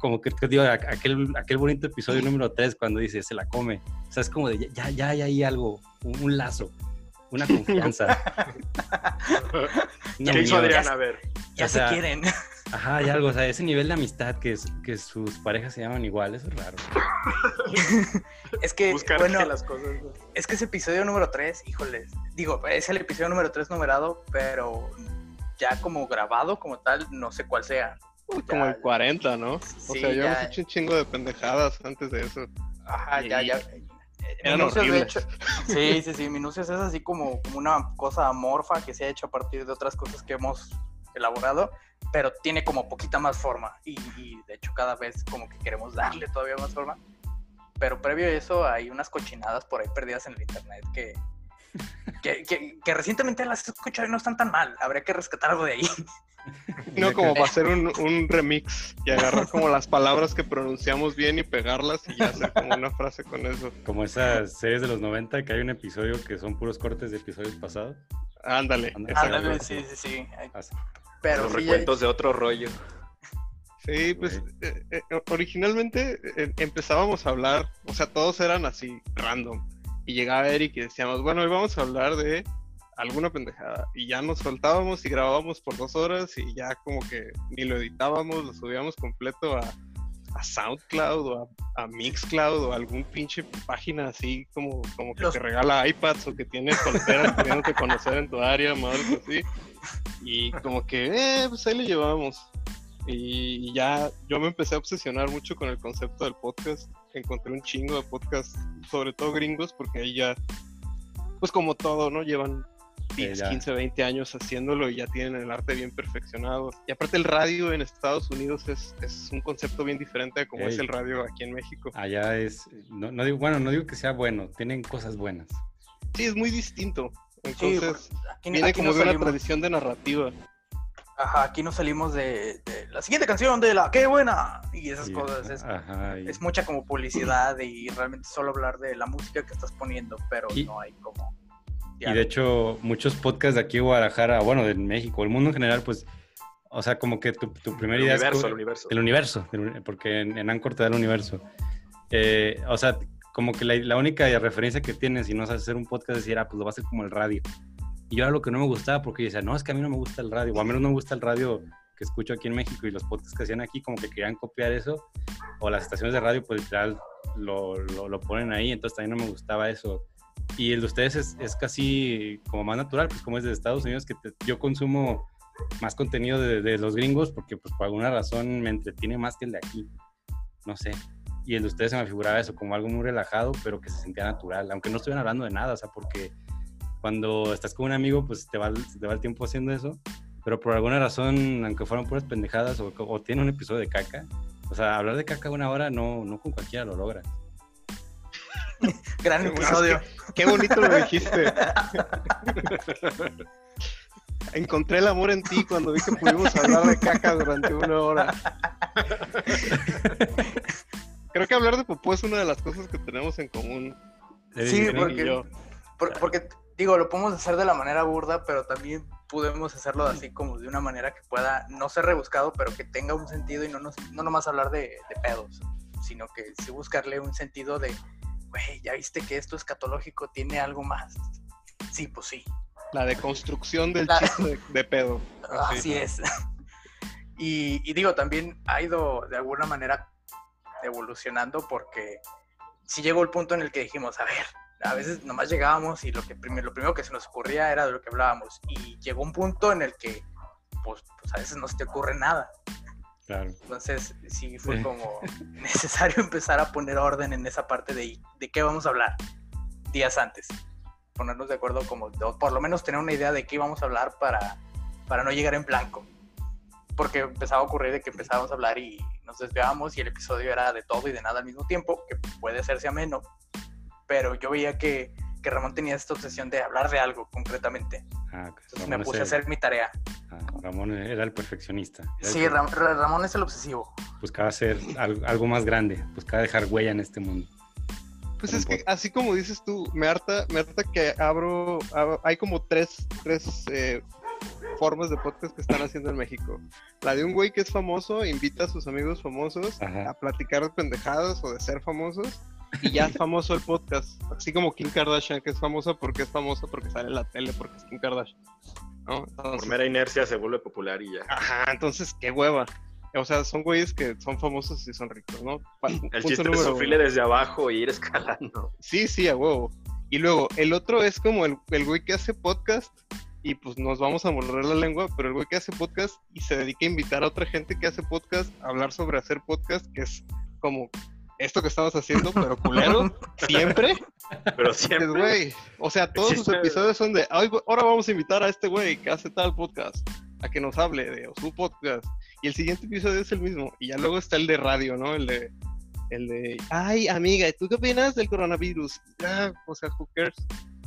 como que, digo, aqu- aquel, aquel bonito episodio número 3 cuando dice, se la come, o sea, es como de, ya, ya hay ahí algo, un, un lazo, una confianza. una ¿Qué hizo. Adrián? A ver. Ya o se sea, quieren. Ajá, hay algo, o sea, ese nivel de amistad que, es- que sus parejas se llaman igual, eso es raro. es que, Buscar bueno, las cosas. Es que ese episodio número 3, híjoles, digo, es el episodio número 3 numerado, pero ya como grabado como tal, no sé cuál sea. Uy, Como Ya- el 40, ¿no? O sea, yo ya. hemos hecho un chingo de pendejadas antes de eso. Ajá, ya, ya. Eran Minucias, de hecho, sí, sí, sí, Minucias es así como, como una cosa amorfa que se ha hecho a partir de otras cosas que hemos elaborado, pero tiene como poquita más forma y, y de hecho cada vez como que queremos darle todavía más forma. Pero previo a eso hay unas cochinadas por ahí perdidas en el internet que, que, que- que recientemente las he escuchado y no están tan mal. Habría que rescatar algo de ahí. No, como para hacer un, un remix y agarrar como las palabras que pronunciamos bien y pegarlas y ya hacer como una frase con eso. Como esas series de los 90 que hay un episodio que son puros cortes de episodios pasados. Ándale. Ándale. sí, sí, sí. Pero Los sí, recuentos de otro rollo. Sí, pues eh, eh, originalmente eh, empezábamos a hablar, o sea, todos eran así, random. Y llegaba Eric y decíamos, bueno, hoy vamos a hablar de alguna pendejada. Y ya nos soltábamos y grabábamos por dos horas y ya como que ni lo editábamos, lo subíamos completo a, a SoundCloud o a, a Mixcloud o a algún pinche página así como, como que Los- te regala iPads o que tiene solteras queriéndote conocer en tu área, madre así. Y como que, eh, pues ahí le llevamos. Y ya yo me empecé a obsesionar mucho con el concepto del podcast. Encontré un chingo de podcasts, sobre todo gringos, porque ahí ya, pues como todo, ¿no? Llevan 10, ya. 15, 20 años haciéndolo y ya tienen el arte bien perfeccionado. Y aparte el radio en Estados Unidos es, es un concepto bien diferente a como es Ey. el radio aquí en México. Allá es, no, no digo, bueno, no digo que sea bueno, tienen cosas buenas. Sí, es muy distinto. Sí, Entonces, aquí, viene aquí como no de una tradición de narrativa. Ajá, aquí no salimos de, de la siguiente canción de la qué buena y esas Y- cosas. Es, Ajá, y- es mucha como publicidad y realmente solo hablar de la música que estás poniendo, pero Y- no hay como. Y de hecho, muchos podcasts de aquí de Guadalajara, bueno, de México, el mundo en general, pues, o sea, como que tu, tu primera El idea universo, es... el universo. El universo, porque en, en Anchor te da el universo. Eh, o sea, como que la, la única referencia que tienes si no sabes hacer un podcast es decir, ah, pues lo va a hacer como el radio. Y yo era lo que no me gustaba porque yo decía, no, es que a mí no me gusta el radio, o al menos no me gusta el radio que escucho aquí en México y los podcasts que hacían aquí como que querían copiar eso, o las estaciones de radio pues literal lo, lo, ponen ahí, entonces también no me gustaba eso. Y el de ustedes es, es casi como más natural, pues como es de Estados Unidos, que yo consumo más contenido de, de los gringos porque pues por alguna razón me entretiene más que el de aquí. No sé. Y el de ustedes se me figuraba eso como algo muy relajado, pero que se sentía natural, aunque no estuvieran hablando de nada, o sea, porque cuando estás con un amigo, pues te va, te va el tiempo haciendo eso, pero por alguna razón, aunque fueran puras pendejadas o, o tiene un episodio de caca, o sea, hablar de caca una hora no, no con cualquiera lo logra. Gran episodio. Qué bonito lo dijiste. Encontré el amor en ti cuando vi que pudimos hablar de caca durante una hora. Creo que hablar de popó es una de las cosas que tenemos en común. Sí, Eric, porque- y yo. Por- porque, digo, lo podemos hacer de la manera burda, pero también podemos hacerlo así como de una manera que pueda no ser rebuscado, pero que tenga un sentido y no, nos, no nomás hablar de, de pedos, sino que sí buscarle un sentido de, güey, ya viste que esto escatológico tiene algo más. Sí, pues sí. La deconstrucción del La- chiste de, de pedo. Así. Así es. Y, y digo, también ha ido de alguna manera evolucionando porque si llegó el punto en el que dijimos, a ver, a veces nomás llegábamos y lo, que prim- lo primero que se nos ocurría era de lo que hablábamos. Y llegó un punto en el que, pues, pues a veces no se te ocurre nada. Claro. Entonces, sí fue como necesario empezar a poner orden en esa parte de, de qué vamos a hablar días antes. Ponernos de acuerdo como, o por lo menos tener una idea de qué íbamos a hablar para, para no llegar en blanco. Porque empezaba a ocurrir de que empezábamos a hablar y nos desviábamos y el episodio era de todo y de nada al mismo tiempo, que puede hacerse ameno. Pero yo veía que, que Ramón tenía esta obsesión de hablar de algo concretamente. Ah. Entonces me puse a hacer mi tarea. ah, Ramón era el perfeccionista. Era Sí, Ram- Ramón es el obsesivo. Buscaba hacer al- algo más grande, buscaba dejar huella en este mundo. Pues es que así como dices tú, me harta, me harta que abro, abro- hay como tres, tres eh, formas de podcast que están haciendo en México. La de un güey que es famoso, invita a sus amigos famosos Ajá. a platicar de pendejadas o de ser famosos y ya es famoso el podcast. Así como Kim Kardashian, que es famosa porque es famosa porque sale en la tele, porque es Kim Kardashian. ¿no? Por mera inercia se vuelve popular y ya. Ajá, entonces qué hueva. O sea, son güeyes que son famosos y son ricos, ¿no? el chiste es subirle desde abajo e ir escalando. Sí, sí, a huevo. Y luego, el otro es como el, el güey que hace podcast y pues nos vamos a morder la lengua, pero el güey que hace podcast y se dedica a invitar a otra gente que hace podcast a hablar sobre hacer podcast, que es como esto que estamos haciendo, pero culero, siempre. Pero siempre. güey, o sea, todos sus episodios son de, ahora vamos a invitar a este güey que hace tal podcast, a que nos hable de su podcast. Y el siguiente episodio es el mismo. Y ya luego está el de radio, ¿no? El de, el de, ay, amiga, ¿tú qué opinas del coronavirus? Ya, o sea, who cares?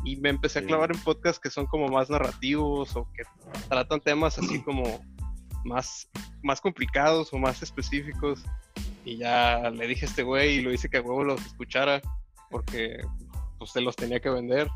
Y me empecé a clavar en podcasts que son como más narrativos o que tratan temas así como más, más complicados o más específicos. Y ya le dije a este güey y lo hice que a huevo los escuchara porque pues se los tenía que vender.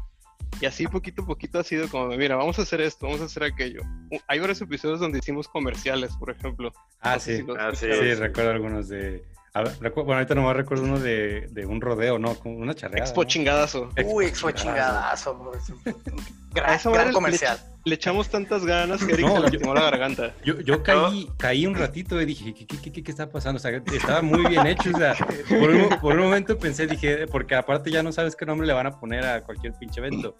Y así poquito a poquito ha sido como, mira, vamos a hacer esto, vamos a hacer aquello. Hay varios episodios donde hicimos comerciales, por ejemplo. Ah, sí. ah, sí. sí, recuerdo algunos de... bueno, ahorita nomás recuerdo uno de, de un rodeo, ¿no? Como una charreada. Expo chingadazo. Uy, expo chingadazo. Gran, gran comercial le echamos tantas ganas que Eric se lastimó la garganta. Yo, yo caí, caí un ratito y dije, ¿qué, qué, qué, qué está pasando? O sea, estaba muy bien hecho. O sea, por un, por un, momento pensé, dije, porque aparte ya no sabes qué nombre le van a poner a cualquier pinche evento.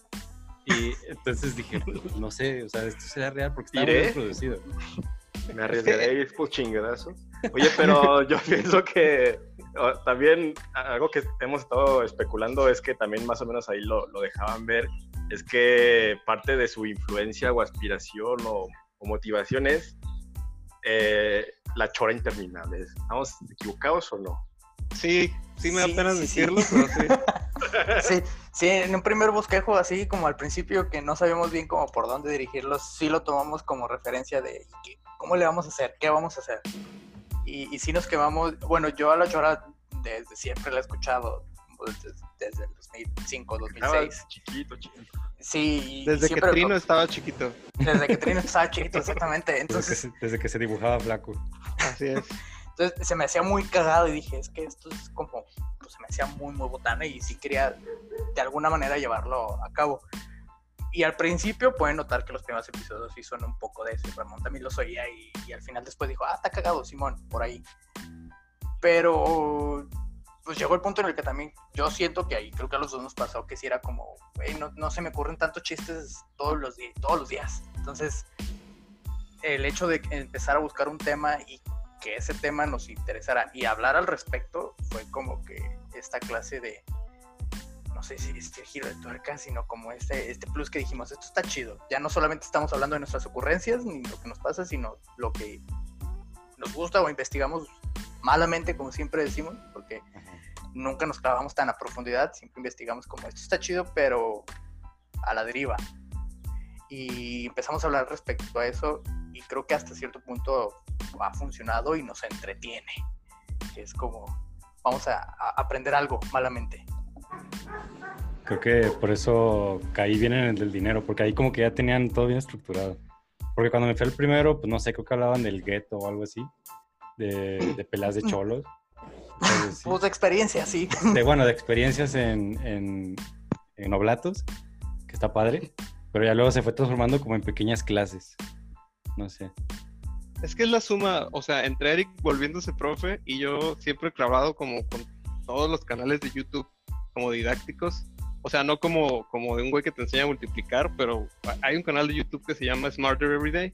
Y entonces dije, no sé, o sea, esto será real porque está bien producido. Me arriesgaré a ir por chingadazo. Oye, pero yo pienso que también algo que hemos estado especulando es que también más o menos ahí lo, lo dejaban ver es que parte de su influencia o aspiración o, motivación es eh, la chora interminable. ¿Estamos equivocados o no? Sí, sí me da pena decirlo, pero sí. sí. Sí, en un primer bosquejo así como al principio que no sabíamos bien cómo por dónde dirigirlo, sí lo tomamos como referencia de cómo le vamos a hacer, qué vamos a hacer. Y, y sí nos quemamos, bueno, yo a la chora desde siempre la he escuchado, desde, el 2005, 2006. chiquito, chiquito. Sí. Desde que Trino estaba chiquito. Desde que Trino estaba chiquito, exactamente. Entonces, desde, que se, dibujaba flaco. Así es. Entonces se me hacía muy cagado y dije, es que esto es como, pues se me hacía muy, muy botana y sí quería de alguna manera llevarlo a cabo. Y al principio pueden notar que los primeros episodios sí son un poco de ese. Ramón también los oía y, al final después dijo, ah, está cagado Simón, por ahí. Pero pues llegó el punto en el que también yo siento que ahí creo que a los dos nos pasó que si era como, no, no, se me ocurren tantos chistes todos los, todos los días. Entonces, el hecho de empezar a buscar un tema y que ese tema nos interesara y hablar al respecto fue como que esta clase de, no sé si este giro de tuerca, sino como este, este plus que dijimos, esto está chido. Ya no solamente estamos hablando de nuestras ocurrencias ni lo que nos pasa, sino lo que nos gusta o investigamos malamente, como siempre decimos, porque nunca nos clavamos tan a profundidad, siempre investigamos como esto está chido, pero a la deriva. Y empezamos a hablar respecto a eso y creo que hasta cierto punto ha funcionado y nos entretiene, es como vamos a, aprender algo malamente. Creo que por eso caí bien en el del dinero, porque ahí como que ya tenían todo bien estructurado. Porque cuando me fue el primero, pues no sé, creo que hablaban del gueto o algo así, de, de pelas de cholos. Pues de experiencia, sí. De, bueno, de experiencias en, en, oblatos, que está padre, pero ya luego se fue transformando como en pequeñas clases. No sé. Es que es la suma, o sea, entre Eric volviéndose profe y yo siempre clavado como con todos los canales de YouTube como didácticos. O sea, no como, como de un güey que te enseña a multiplicar, pero hay un canal de YouTube que se llama Smarter Everyday.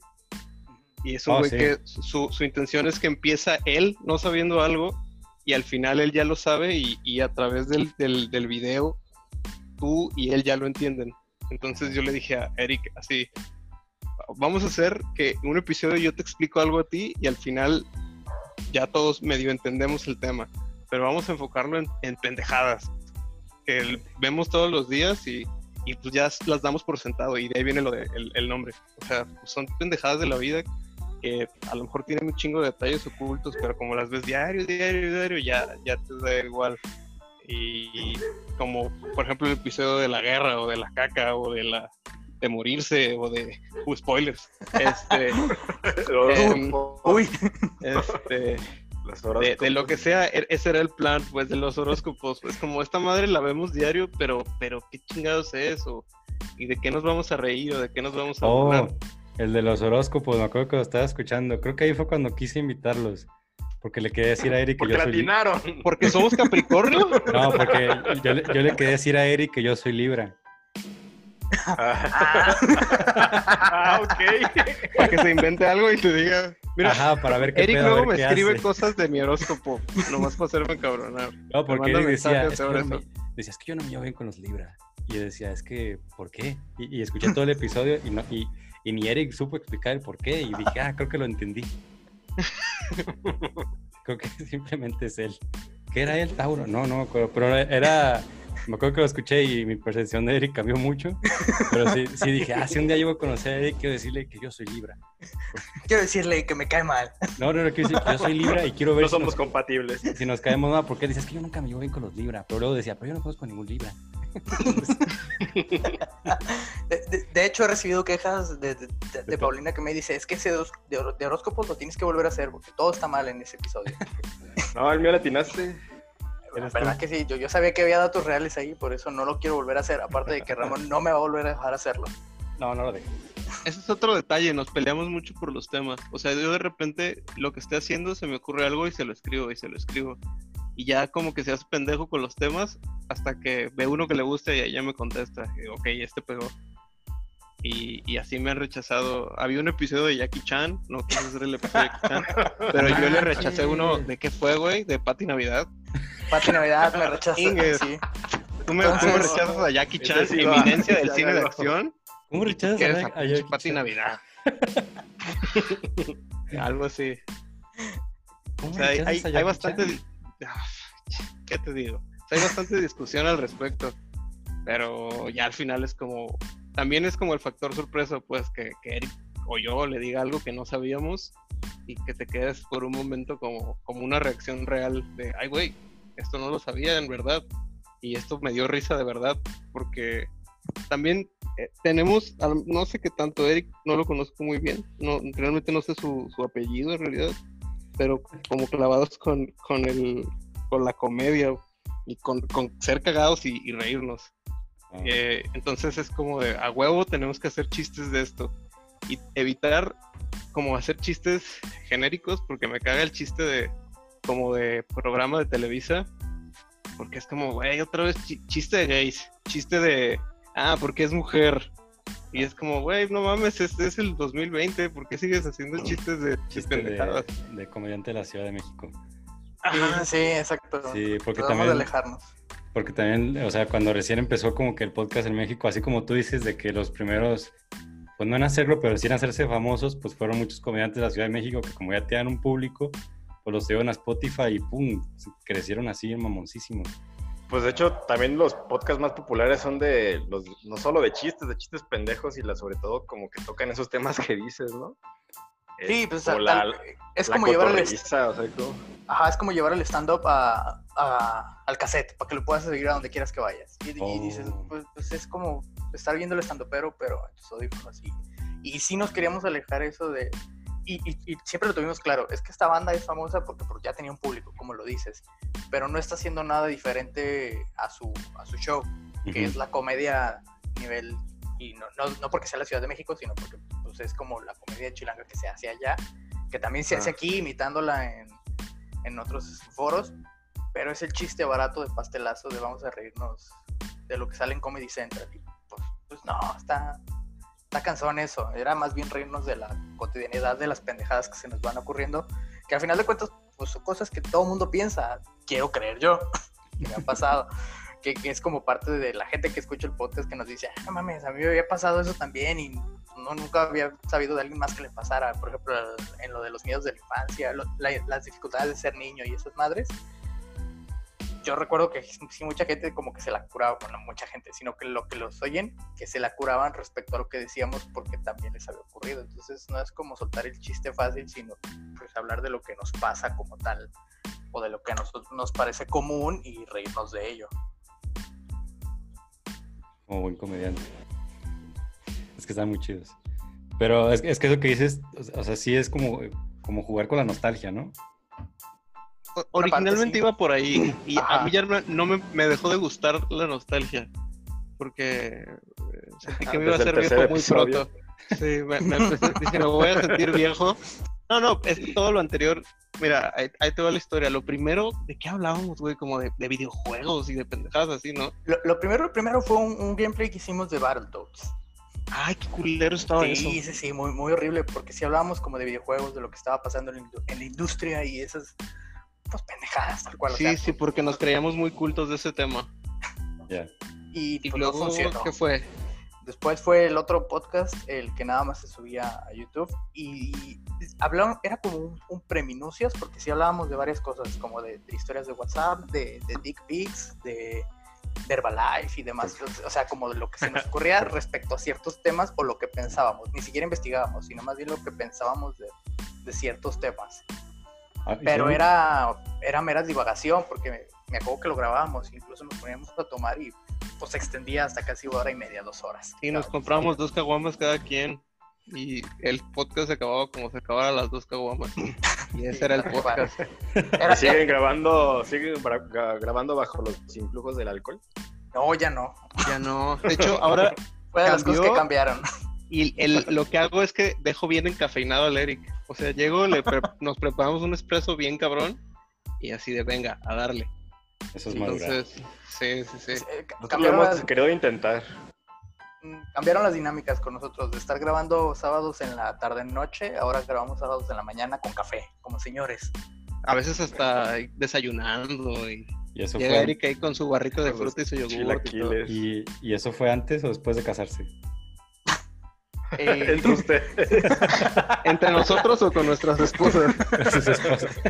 Y es un oh, güey que su, su, intención es que empieza él no sabiendo algo y al final él ya lo sabe y, a través del, del, video tú y él ya lo entienden. Entonces yo le dije a Eric así, vamos a hacer que un episodio yo te explico algo a ti y al final ya todos medio entendemos el tema, pero vamos a enfocarlo en, pendejadas que vemos todos los días y, y, pues ya las damos por sentado y de ahí viene lo de, el, nombre. O sea, son pendejadas de la vida que a lo mejor tienen un chingo de detalles ocultos, pero como las ves diario, diario, diario, ya, ya te da igual. Y como, por ejemplo, el episodio de la guerra o de la caca o de la de morirse o de uh, spoilers este em, uy este de, de, lo que sea e, ese era el plan pues de los horóscopos pues como esta madre la vemos diario pero pero qué chingados es o y de qué nos vamos a reír o de qué nos vamos a oh, El de los horóscopos, me acuerdo que lo estaba escuchando. Creo que ahí fue cuando quise invitarlos. Porque le quería decir a Eric que Porque yo soy latinaron. ¿Porque somos Capricornio? No, porque yo, le- yo le quería decir a Eric que yo soy Libra. Ah, ok. Para que se invente algo y te diga. Mira, Ajá, para ver qué Eric pedo, luego ver me qué escribe hace. cosas de mi horóscopo, nomás para hacerme cabronar. No, porque Eric decía, es que, no me, decía, es que yo no me llevo bien con los Libra. Y yo decía, es que, ¿por qué? Y, y escuché todo el episodio y, no, y, y ni Eric supo explicar el por qué. Y dije, ah, creo que lo entendí. creo que simplemente es él. ¿Qué era él, Tauro? No, no me acuerdo. Pero era. Me acuerdo que lo escuché y mi percepción de Eric cambió mucho. Pero sí, sí dije, ah, si un día llego a conocer a Eric, quiero decirle que yo soy Libra. Quiero decirle que me cae mal. No, no, no, quiero decir que yo soy Libra y quiero ver No si somos nos, compatibles. si nos caemos mal. Porque dices que yo nunca me llevo bien con los Libra. Pero luego decía, pero yo no conozco ningún Libra. De, de- de hecho, he recibido quejas de, de- de- de Paulina que me dice, es que ese dos- de, hor- de horóscopos lo tienes que volver a hacer porque todo está mal en ese episodio. No, el mío latinaste. La verdad que sí, yo, yo sabía que había datos reales ahí, por eso no lo quiero volver a hacer. Aparte de que Ramón no me va a volver a dejar hacerlo. No, no lo dejo. Ese es otro detalle, nos peleamos mucho por los temas. O sea, yo de repente lo que esté haciendo se me ocurre algo y se lo escribo y se lo escribo. Y ya como que se hace pendejo con los temas hasta que ve uno que le gusta y ahí ya me contesta. Ok, este pegó. Y, y así me han rechazado. Había un episodio de Jackie Chan, no quise hacer el episodio de Jackie Chan, pero yo le rechacé uno de qué fue, güey, de Pati Navidad. Pati Navidad me rechaza. Inges. Sí. Tú me, tú me Entonces- rechazas a Jackie Chan, sí eminencia del cine de acción. ¿Cómo rechazas a, a a Jackie Pati Chan? Navidad. Algo así. ¿Cómo O sea, hay, hay, a hay bastante. Ah, ¿Qué te digo? O sea, hay bastante discusión al respecto. Pero ya al final es como. También es como el factor sorpresa, pues, que, que Eric o yo le diga algo que no sabíamos y que te quedes por un momento como, como una reacción real de, ay, güey, esto no lo sabía en verdad. Y esto me dio risa de verdad, porque también eh, tenemos, no sé qué tanto, Eric no lo conozco muy bien, no, realmente no sé su, su apellido en realidad, pero como clavados con, con, el, con la comedia y con, con ser cagados y reírnos. Eh, entonces es como de, a huevo tenemos que hacer chistes de esto y evitar como hacer chistes genéricos, porque me caga el chiste de como de programa de Televisa, porque es como, güey, otra vez chi- chiste de gays, chiste de, ah, porque es mujer. Y es como, güey, no mames, este es el 2020, ¿por qué sigues haciendo chistes de, de chiste pendejadas? de, de comediante de la Ciudad de México. Ajá, sí, exacto. Sí, porque Tratamos también- de alejarnos. Porque también, o sea, cuando recién empezó como que el podcast en México, así como tú dices, de que los primeros, pues no en hacerlo, pero sí en hacerse famosos, pues fueron muchos comediantes de la Ciudad de México que como ya tenían un público, pues los llevan a Spotify y pum, crecieron así mamoncísimo. Pues de hecho, también los podcasts más populares son de los, no solo de chistes, de chistes pendejos y la, sobre todo como que tocan esos temas que dices, ¿no? Sí, pues o tal- la, es la como llevar el, o sea, como- ajá, es como llevar el stand-up a, a- al cassette para que lo puedas seguir a donde quieras que vayas. Y, y Oh. dices, pues, pues es como estar viendo el stand-upero, pero en tus audífonos. Y, y sí nos queríamos alejar eso de... Y, y- y siempre lo tuvimos claro, es que esta banda es famosa porque, porque ya tenía un público, como lo dices, pero no está haciendo nada diferente a su, a su show, que es la comedia nivel, y no, no, no porque sea la Ciudad de México, sino porque pues, es como la comedia chilanga que se hace allá, que también se hace Ah. aquí imitándola en, en otros foros, pero es el chiste barato de pastelazo de vamos a reírnos de lo que sale en Comedy Central. Y pues, pues no, está, está cansón eso. Era más bien reírnos de la cotidianidad de las pendejadas que se nos van ocurriendo, que al final de cuentas pues, son cosas que todo el mundo piensa, quiero creer yo, que me ha pasado. Que, que es como parte de la gente que escucha el podcast que nos dice, "Ah, no mames, a mí me había pasado eso también y no nunca había sabido de alguien más que le pasara, por ejemplo, en lo de los miedos de la infancia, lo- la- las dificultades de ser niño y esas madres. Yo recuerdo que sí mucha gente como que se la curaba, bueno, no mucha gente, sino que lo que los oyen, que se la curaban respecto a lo que decíamos porque también les había ocurrido. Entonces no es como soltar el chiste fácil, sino pues hablar de lo que nos pasa como tal o de lo que a nosotros nos parece común y reírnos de ello. Como buen comediante. Es que están muy chidos. Pero es, es que eso que dices, o sea, sí es como, como jugar con la nostalgia, ¿no? O- Originalmente sí. iba por ahí y a Ajá. mí ya me- no me, me dejó de gustar la nostalgia porque eh, sentí que me iba a hacer viejo muy episodio. pronto. Sí, me, me, empecé, dije, me voy a sentir viejo. No, no, es todo lo anterior. Mira, ahí, ahí te va la historia. Lo primero, ¿de qué hablábamos, güey? Como de, de videojuegos y de pendejadas así, ¿no? Lo, lo primero, lo primero fue un, un gameplay que hicimos de Battletoads. Ay, qué culero estaba eso. Sí, sí, sí, muy, muy horrible, porque sí hablábamos como de videojuegos, de lo que estaba pasando en, la indu- en la industria y esas, pues, pendejadas, tal cual. o Sí, sea, sí, porque nos creíamos muy cultos de ese tema. Ya. Y, Y pues, no luego, funcionó. ¿qué fue? Después fue el otro podcast, el que nada más se subía a YouTube. Y hablaban, era como un, un preminucias, porque sí hablábamos de varias cosas, como de, de historias de WhatsApp, de, de dick pics, de, de Herbalife y demás. O sea, como de lo que se nos ocurría respecto a ciertos temas o lo que pensábamos. Ni siquiera investigábamos, sino más bien lo que pensábamos de, de ciertos temas. Ah, Pero era, era mera divagación, porque me, me acuerdo que lo grabábamos, incluso nos poníamos a tomar y pues se extendía hasta casi hora y media, dos horas. Sí, nos compramos dos caguamas cada quien. Y el podcast se acababa como se acabaran las dos caguamas. Y ese era el podcast. Era, ¿Siguen grabando, siguen grabando bajo los influjos del alcohol? No, ya no. Ya no. De hecho, ahora Fue de las cosas que cambiaron. y el, lo que hago es que dejo bien encafeinado al Eric. O sea, llego, le pre- nos preparamos un espresso bien cabrón. Y así de venga, a darle. Eso es madurar. Entonces, sí, sí, sí. Eh, Nosotros lo hemos querido intentar. Cambiaron las dinámicas con nosotros. De estar grabando sábados en la tarde-noche, ahora grabamos sábados en la mañana con café, como señores. A veces hasta desayunando. Y Y eso llega fue, Eric ahí con su barrito de los fruta y su yogur. y, y eso fue antes o después de casarse. Eh, Entre ustedes. ¿Entre nosotros o con nuestras esposas? Sus esposas.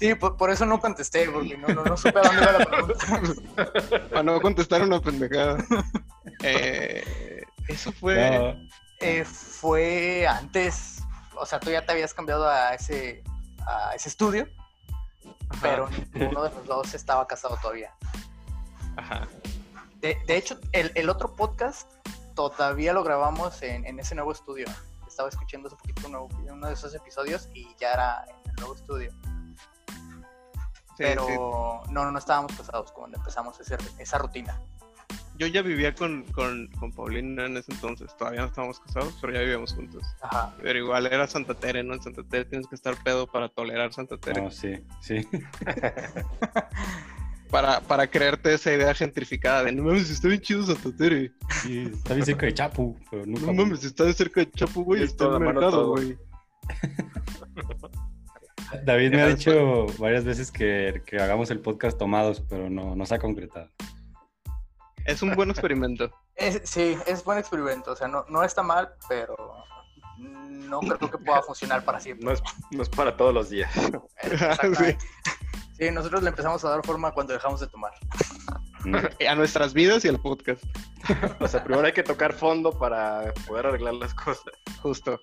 sí, por, por eso no contesté, porque no, no, no supe a dónde iba la pregunta. Para no contestar una pendejada. Eh, eso fue. No, Eh, fue antes, o sea, tú ya te habías cambiado a ese, a ese estudio, Ajá, pero ninguno de los dos estaba casado todavía. Ajá. De, de hecho, el, el otro podcast todavía lo grabamos en, en ese nuevo estudio. Estaba escuchando hace poquito uno, uno de esos episodios y ya era en el nuevo estudio. Sí, pero sí. no, no, no estábamos casados cuando empezamos ese- esa rutina. Yo ya vivía con, con, con Paulina en ese entonces. Todavía no estábamos casados, pero ya vivíamos juntos. Ajá. Pero igual era Santa Tere, ¿no? En Santa Tere tienes que estar pedo para tolerar Santa Tere. no, sí, sí. Para, para creerte esa idea gentrificada de no mames, está bien chido Santa Tere. Sí, está bien cerca de Chapu, pero nunca. No mames, está de cerca de Chapu, güey. Es Está en el mercado, güey. David me ha dicho varias veces que, que hagamos el podcast tomados, pero no, no se ha concretado. Es un buen experimento. Es- sí, es buen experimento. O sea, no, no está mal, pero no creo que pueda funcionar para siempre. No es, no es para todos los días. Exactamente. Sí, nosotros le empezamos a dar forma cuando dejamos de tomar. A nuestras vidas y al podcast. O sea, primero hay que tocar fondo para poder arreglar las cosas. Justo.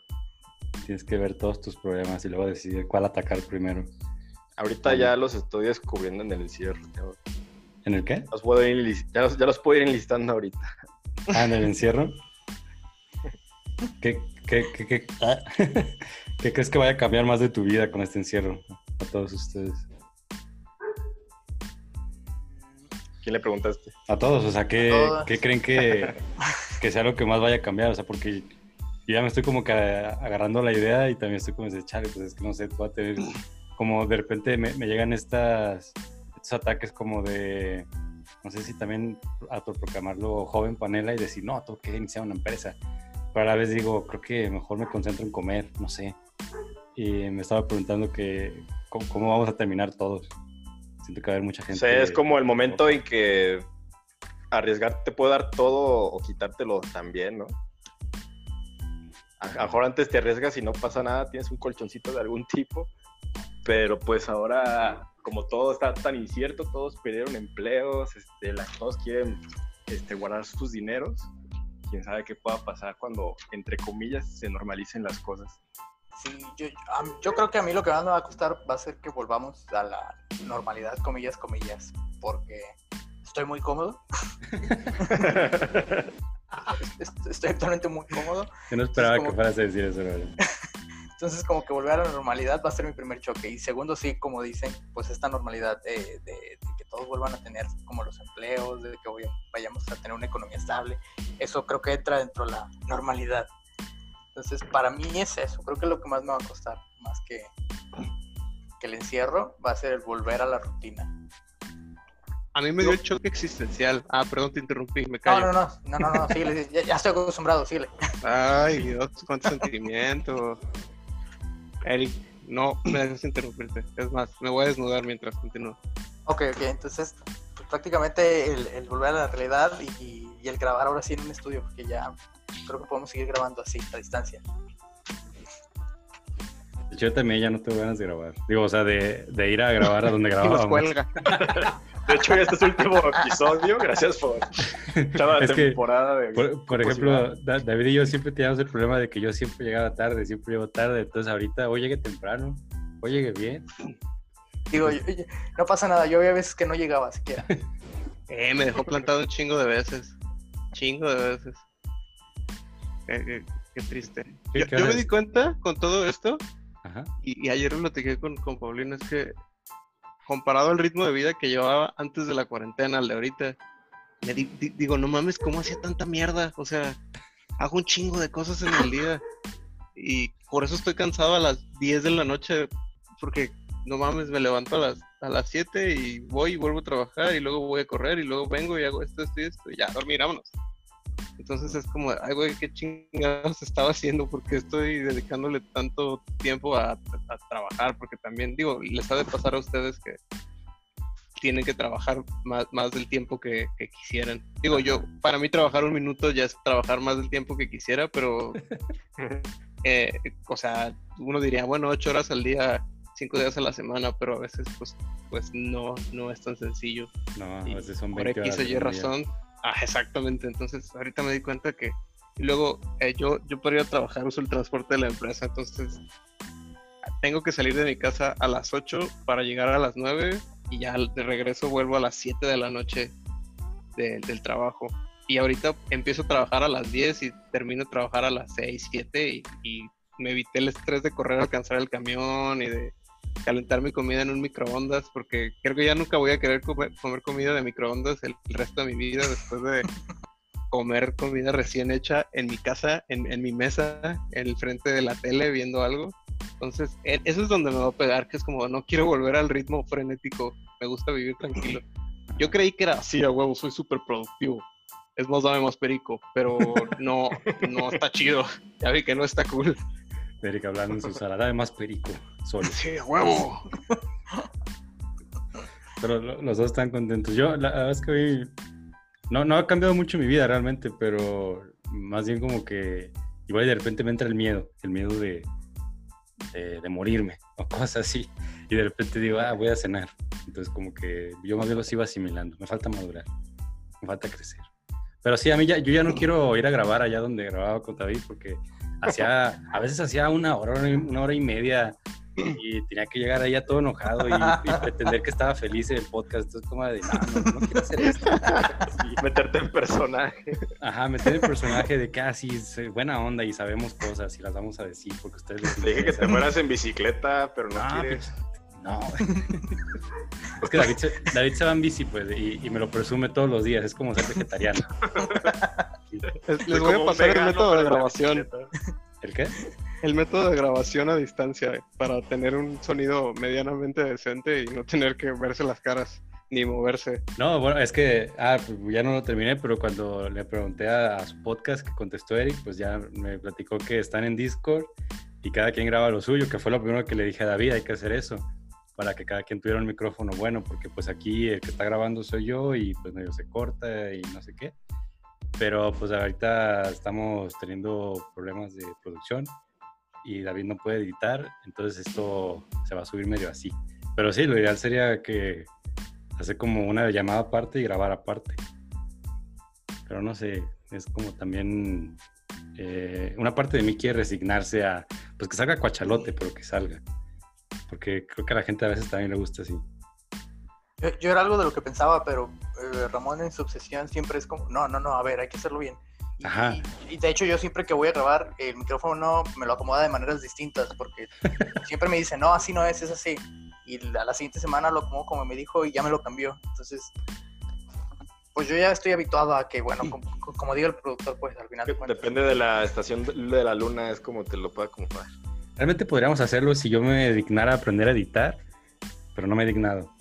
Tienes que ver todos tus problemas y luego decidir cuál atacar primero. Ahorita ya los estoy descubriendo en el encierro. ¿En el qué? los, puedo ir ya los, ya los puedo ir enlistando ahorita. Ah, en el encierro. ¿Qué, qué, qué, qué, ah? ¿Qué crees que vaya a cambiar más de tu vida con este encierro? A todos ustedes. ¿Quién le preguntaste? A todos, o sea, ¿qué. ¿qué creen que, que sea lo que más vaya a cambiar? O sea, porque ya me estoy como que agarrando la idea y también estoy como de chale, pues es que no sé, voy a tener como de repente me, me llegan estas, estos ataques como de, no sé si también autoproclamarlo joven panela y decir, no, tengo que iniciar una empresa. Pero a la vez digo, creo que mejor me concentro en comer, no sé. Y me estaba preguntando que cómo, cómo vamos a terminar todos. Siento que va a haber mucha O gente. sea, es como el momento en que arriesgar te puede dar todo o quitártelo también, ¿no? A a lo mejor antes te arriesgas y no pasa nada, tienes un colchoncito de algún tipo, pero pues ahora, como todo está tan incierto, todos perdieron empleos, este, las, todos quieren este, guardar sus dineros, quién sabe qué pueda pasar cuando, entre comillas, se normalicen las cosas. Sí, yo, yo creo que a mí lo que más me va a costar va a ser que volvamos a la normalidad, comillas, comillas, porque estoy muy cómodo. Est- Estoy actualmente muy cómodo. Yo no esperaba que fueras a decir eso. Entonces, como que volver a la normalidad va a ser mi primer choque. Y segundo, sí, como dicen, pues esta normalidad de, de- de que todos vuelvan a tener como los empleos, de que vayamos a tener una economía estable. Eso creo que entra dentro de la normalidad. Entonces, para mí es eso. Creo que lo que más me va a costar, más que, que el encierro, va a ser el volver a la rutina. A mí me dio el choque existencial. Ah, perdón, te interrumpí, me callo. No, no, no, no, no, no, síguele, ya, ya estoy acostumbrado, síguele. Ay, Dios, cuánto sentimiento. Eric, no me dejes interrumpirte. Es más, me voy a desnudar mientras continúo. Ok, ok, entonces pues, prácticamente el, el volver a la realidad y, y el grabar ahora sí en un estudio, porque ya creo que podemos seguir grabando así, a distancia. Yo también ya no tengo ganas de grabar. Digo, o sea, de, de ir a grabar a donde Y nos grabábamos. cuelga. De hecho, este es el último episodio. Gracias por cada Es que, temporada de. Por, por ejemplo, Da- David y yo siempre teníamos el problema de que yo siempre llegaba tarde, siempre llego tarde. Entonces ahorita hoy llegué temprano, hoy llegué bien. Digo, yo- yo- no pasa nada, yo había veces que no llegaba siquiera. Eh, me dejó plantado un chingo de veces. Chingo de veces. Qué, qué- qué triste. Yo, me di cuenta con todo esto, Ajá. y, y ayer lo platiqué con, con Paulino, es que comparado al ritmo de vida que llevaba antes de la cuarentena al de ahorita, me di- di- digo, no mames, ¿cómo hacía tanta mierda? O sea, hago un chingo de cosas en el día. Y por eso estoy cansado a las 10 de la noche, porque no mames, me levanto a las, a las 7 y voy y vuelvo a trabajar y luego voy a correr y luego vengo y hago esto, esto y esto y ya, dormir, vámonos. Entonces es como, ay, güey, qué chingados estaba haciendo, porque estoy dedicándole tanto tiempo a, a trabajar, porque también, digo, les ha de pasar a ustedes que tienen que trabajar más, más del tiempo que, que quisieran. Digo, yo, para mí trabajar un minuto ya es trabajar más del tiempo que quisiera, pero, eh, o sea, uno diría, bueno, ocho horas al día, cinco días a la semana, pero a veces, pues, pues no, no es tan sencillo No, a veces son por 20 X horas o Y día. Ah, exactamente. Entonces, ahorita me di cuenta que. Luego, eh, yo, yo para a trabajar uso el transporte de la empresa. Entonces, tengo que salir de mi casa a las 8 para llegar a las 9 y ya de regreso vuelvo a las 7 de la noche de- del trabajo. Y ahorita empiezo a trabajar a las 10 y termino de trabajar a las 6, 7 y, y me evité el estrés de correr a alcanzar el camión y de calentar mi comida en un microondas porque creo que ya nunca voy a querer comer, comer comida de microondas el, el resto de mi vida después de comer comida recién hecha en mi casa, en, en mi mesa, en el frente de la tele viendo algo. Entonces, eso es donde me va a pegar, que es como, no quiero volver al ritmo frenético, me gusta vivir tranquilo. Yo creí que era así, a huevo, soy súper productivo. Es más, dame más perico, pero no, no está chido. Ya vi que no está cool. Eric hablando en su sala, de más perico, solo. Sí, huevo. Pero lo- los dos están contentos. Yo, la verdad es que hoy no, no ha cambiado mucho mi vida realmente, pero más bien como que igual de repente me entra el miedo, el miedo de, de, de morirme o cosas así. Y de repente digo, ah, voy a cenar. Entonces como que yo más bien los iba asimilando. Me falta madurar, me falta crecer. Pero sí, a mí ya, yo ya no quiero ir a grabar allá donde grababa con David porque hacía, a veces hacía una hora, una hora y media y tenía que llegar ahí todo enojado y, y pretender que estaba feliz en el podcast. Entonces, como de, no, no, no quiero hacer esto. Y meterte en personaje. Ajá, meter el personaje de que así es buena onda y sabemos cosas y las vamos a decir porque ustedes les Te dije que te fueras en bicicleta, pero no Ah, quieres. pues, no. es que David se, David se va en bici, pues, y, y me lo presume todos los días. Es como ser vegetariano. Les, voy a pasar el método de grabación. ¿El qué? El método de grabación a distancia eh, para tener un sonido medianamente decente y no tener que verse las caras ni moverse. No, bueno, es que, ah, pues ya no lo terminé, pero cuando le pregunté a, a su podcast que contestó Eric, pues ya me platicó que están en Discord y cada quien graba lo suyo, que fue lo primero que le dije a David, hay que hacer eso, para que cada quien tuviera un micrófono bueno, porque pues aquí el que está grabando soy yo y pues medio se corta y no sé qué. Pero pues ahorita estamos teniendo problemas de producción y David no puede editar, entonces esto se va a subir medio así. Pero sí, lo ideal sería que hacer como una llamada aparte y grabar aparte. Pero no sé, es como también eh, una parte de mí quiere resignarse a, pues que salga cuachalote, pero que salga. Porque creo que a la gente a veces también le gusta así. Yo, yo era algo de lo que pensaba, pero eh, Ramón en su obsesión siempre es como, no, no, no, a ver, hay que hacerlo bien. Y, Ajá. y- y de hecho yo siempre que voy a grabar, el micrófono me lo acomoda de maneras distintas, porque siempre me dice, no, así no es, es así. Y a la siguiente semana lo acomodo como me dijo y ya me lo cambió. Entonces, pues yo ya estoy habituado a que, bueno, como, como diga el productor, pues al final de cuentas. Depende de la estación de la luna, es como te lo pueda acomodar. Realmente podríamos hacerlo si yo me dignara a aprender a editar, pero no me he dignado.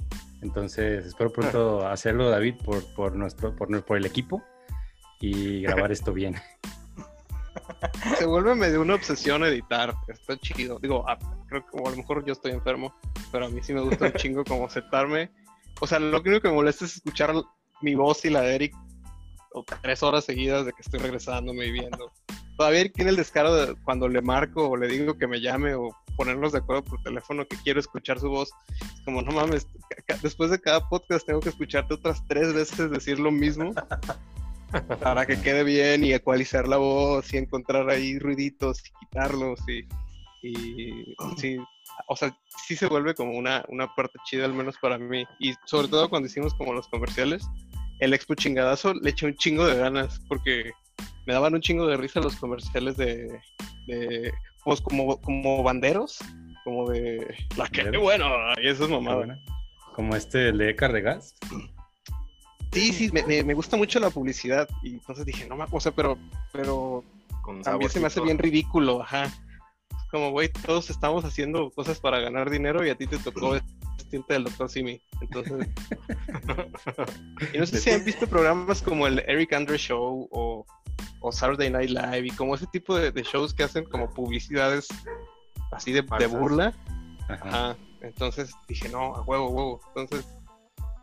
Entonces, espero pronto hacerlo, David, por, por, nuestro, por, por el equipo y grabar esto bien. Se vuelve medio una obsesión editar. Está chido. Digo, ah, creo que a lo mejor yo estoy enfermo, pero a mí sí me gusta un chingo como sentarme. O sea, lo único que me molesta es escuchar mi voz y la de Eric tres horas seguidas de que estoy regresándome y viendo. Todavía tiene el descaro de cuando le marco o le digo que me llame o ponernos de acuerdo por teléfono que quiero escuchar su voz. Es como, no mames, después de cada podcast tengo que escucharte otras tres veces decir lo mismo para que quede bien y ecualizar la voz y encontrar ahí ruiditos y quitarlos y, y sí, o sea, sí se vuelve como una, una parte chida, al menos para mí. Y sobre todo cuando hicimos como los comerciales, el expo chingadazo le eché un chingo de ganas porque me daban un chingo de risa los comerciales de, de pues como, como banderos, como de la que bueno, y eso es mamada. Como este, el de Cardegas. Sí, sí, me, me, gusta mucho la publicidad y entonces dije, no me cosa, pero, pero también se me hace bien ridículo, ajá como, güey, todos estamos haciendo cosas para ganar dinero y a ti te tocó vestirte del doctor Simi. Entonces. y no sé si han visto programas como el Eric Andre Show o, o Saturday Night Live y como ese tipo de, shows que hacen como publicidades así de, de burla. Ajá. Entonces dije, no, a huevo, huevo. Entonces,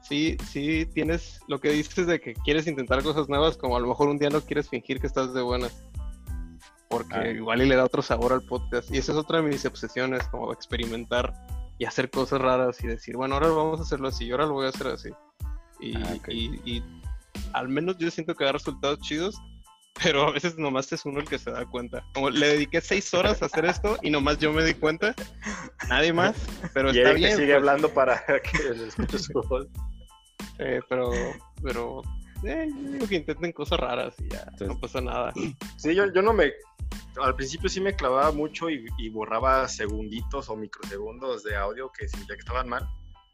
sí, sí tienes lo que dices de que quieres intentar cosas nuevas, como a lo mejor un día no quieres fingir que estás de buenas porque ah. igual y le da otro sabor al podcast. Y esa es otra de mis obsesiones, como experimentar y hacer cosas raras y decir, bueno, ahora vamos a hacerlo así, ahora lo voy a hacer así. Y, ah, y, al menos yo siento que da resultados chidos, pero a veces nomás es uno el que se da cuenta. Como le dediqué seis horas a hacer esto y nomás yo me di cuenta, nadie más, pero está bien. sigue pues. hablando para que le escuche su voz. Eh, pero, pero eh, digo que intenten cosas raras y ya, no pasa nada. Sí, yo, yo no me al principio sí me clavaba mucho y, borraba segunditos o microsegundos de audio que sentía que estaban mal.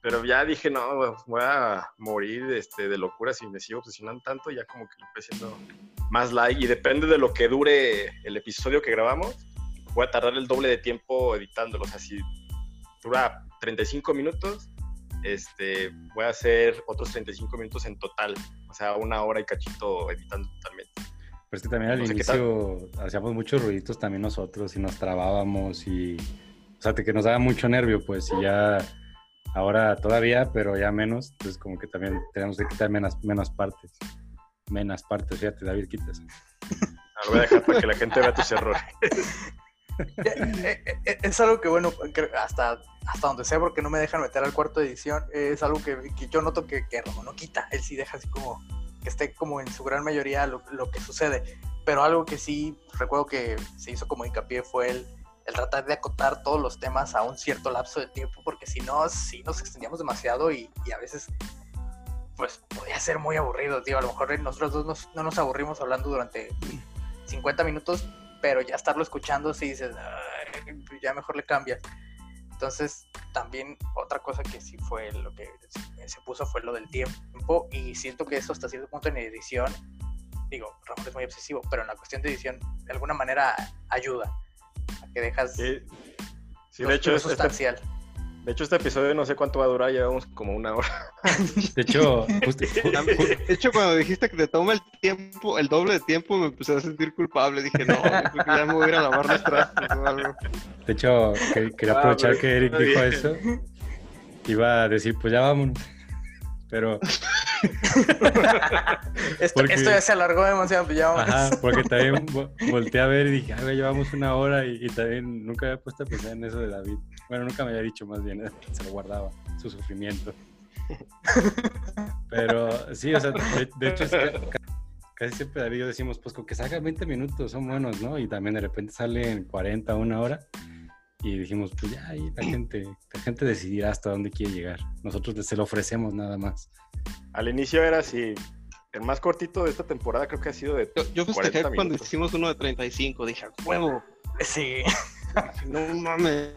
Pero ya dije, no, voy a morir este, de locura si me sigo obsesionando tanto. Ya como que lo estoy haciendo más like. Y depende de lo que dure el episodio que grabamos, voy a tardar el doble de tiempo editándolo. O sea, si dura 35 minutos, este, voy a hacer otros 35 minutos en total. O sea, una hora y cachito editando totalmente. Pero es que también al inicio hacíamos muchos ruiditos también nosotros y nos trabábamos y, o sea, que nos daba mucho nervio, pues, y ya ahora todavía, pero ya menos, entonces como que también tenemos que quitar menos, menos partes. Menos partes, fíjate, David, quitas. Lo voy a dejar para que la gente vea tus errores. Eh, eh, eh, es algo que, bueno, hasta, hasta donde sé, porque no me dejan meter al cuarto de edición, es algo que, yo noto que, que no quita. Él sí deja así como que esté como en su gran mayoría lo, que sucede. Pero algo que sí recuerdo que se hizo como hincapié fue el, el tratar de acotar todos los temas a un cierto lapso de tiempo, porque si no, si nos extendíamos demasiado y, y, a veces, pues podía ser muy aburrido, tío. A lo mejor nosotros dos no nos aburrimos hablando durante 50 minutos, pero ya estarlo escuchando, si dices, ya mejor le cambias. Entonces, también otra cosa que sí fue lo que se puso fue lo del tiempo y siento que eso hasta cierto punto en edición, digo, Ramón es muy obsesivo, pero en la cuestión de edición de alguna manera ayuda que dejas sí, sí de hecho es este sustancial. De hecho, este episodio no sé cuánto va a durar, llevamos como una hora. De hecho, de hecho, cuando dijiste que te toma el tiempo, el doble de tiempo, me empecé a sentir culpable. Dije, no, ya me voy a ir a lavar los o algo. De hecho, quería ah, aprovechar que Eric dijo eso. Iba a decir, pues ya vámonos. Pero. esto, ya se alargó demasiado, pues ya vámonos. Ajá, porque también volteé a ver y dije, a ver, llevamos una hora y, y también nunca había puesto a pensar en eso de David. Bueno, nunca me había dicho más bien, se lo guardaba, su sufrimiento. Pero sí, o sea, de, hecho, casi siempre David y yo decimos, pues con que salga 20 minutos son buenos, ¿no? Y también de repente salen 40, una hora. Y dijimos, pues ya ahí la gente, la gente decidirá hasta dónde quiere llegar. Nosotros se lo ofrecemos nada más. Al inicio era así, el más cortito de esta temporada creo que ha sido de. Yo, yo festejé cuando hicimos uno de 35, dije, huevo. Sí. No mames.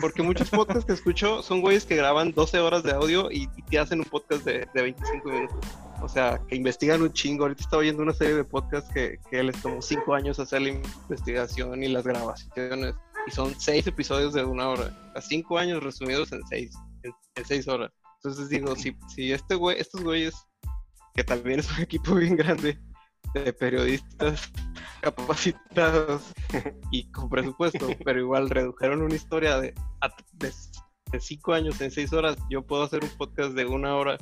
Porque muchos podcasts que escucho son güeyes que graban 12 horas de audio y, te hacen un podcast de, 25 minutos. o sea, que investigan un chingo. Ahorita estaba viendo una serie de podcasts que, que les tomó cinco años hacer la investigación y las grabaciones. Y son seis episodios de una hora. A cinco años resumidos en seis, en, seis horas. Entonces digo, si, si este güey, estos güeyes, que también es un equipo bien grande de periodistas capacitados y con presupuesto, pero igual redujeron una historia de, de, de cinco años en seis horas, yo puedo hacer un podcast de una hora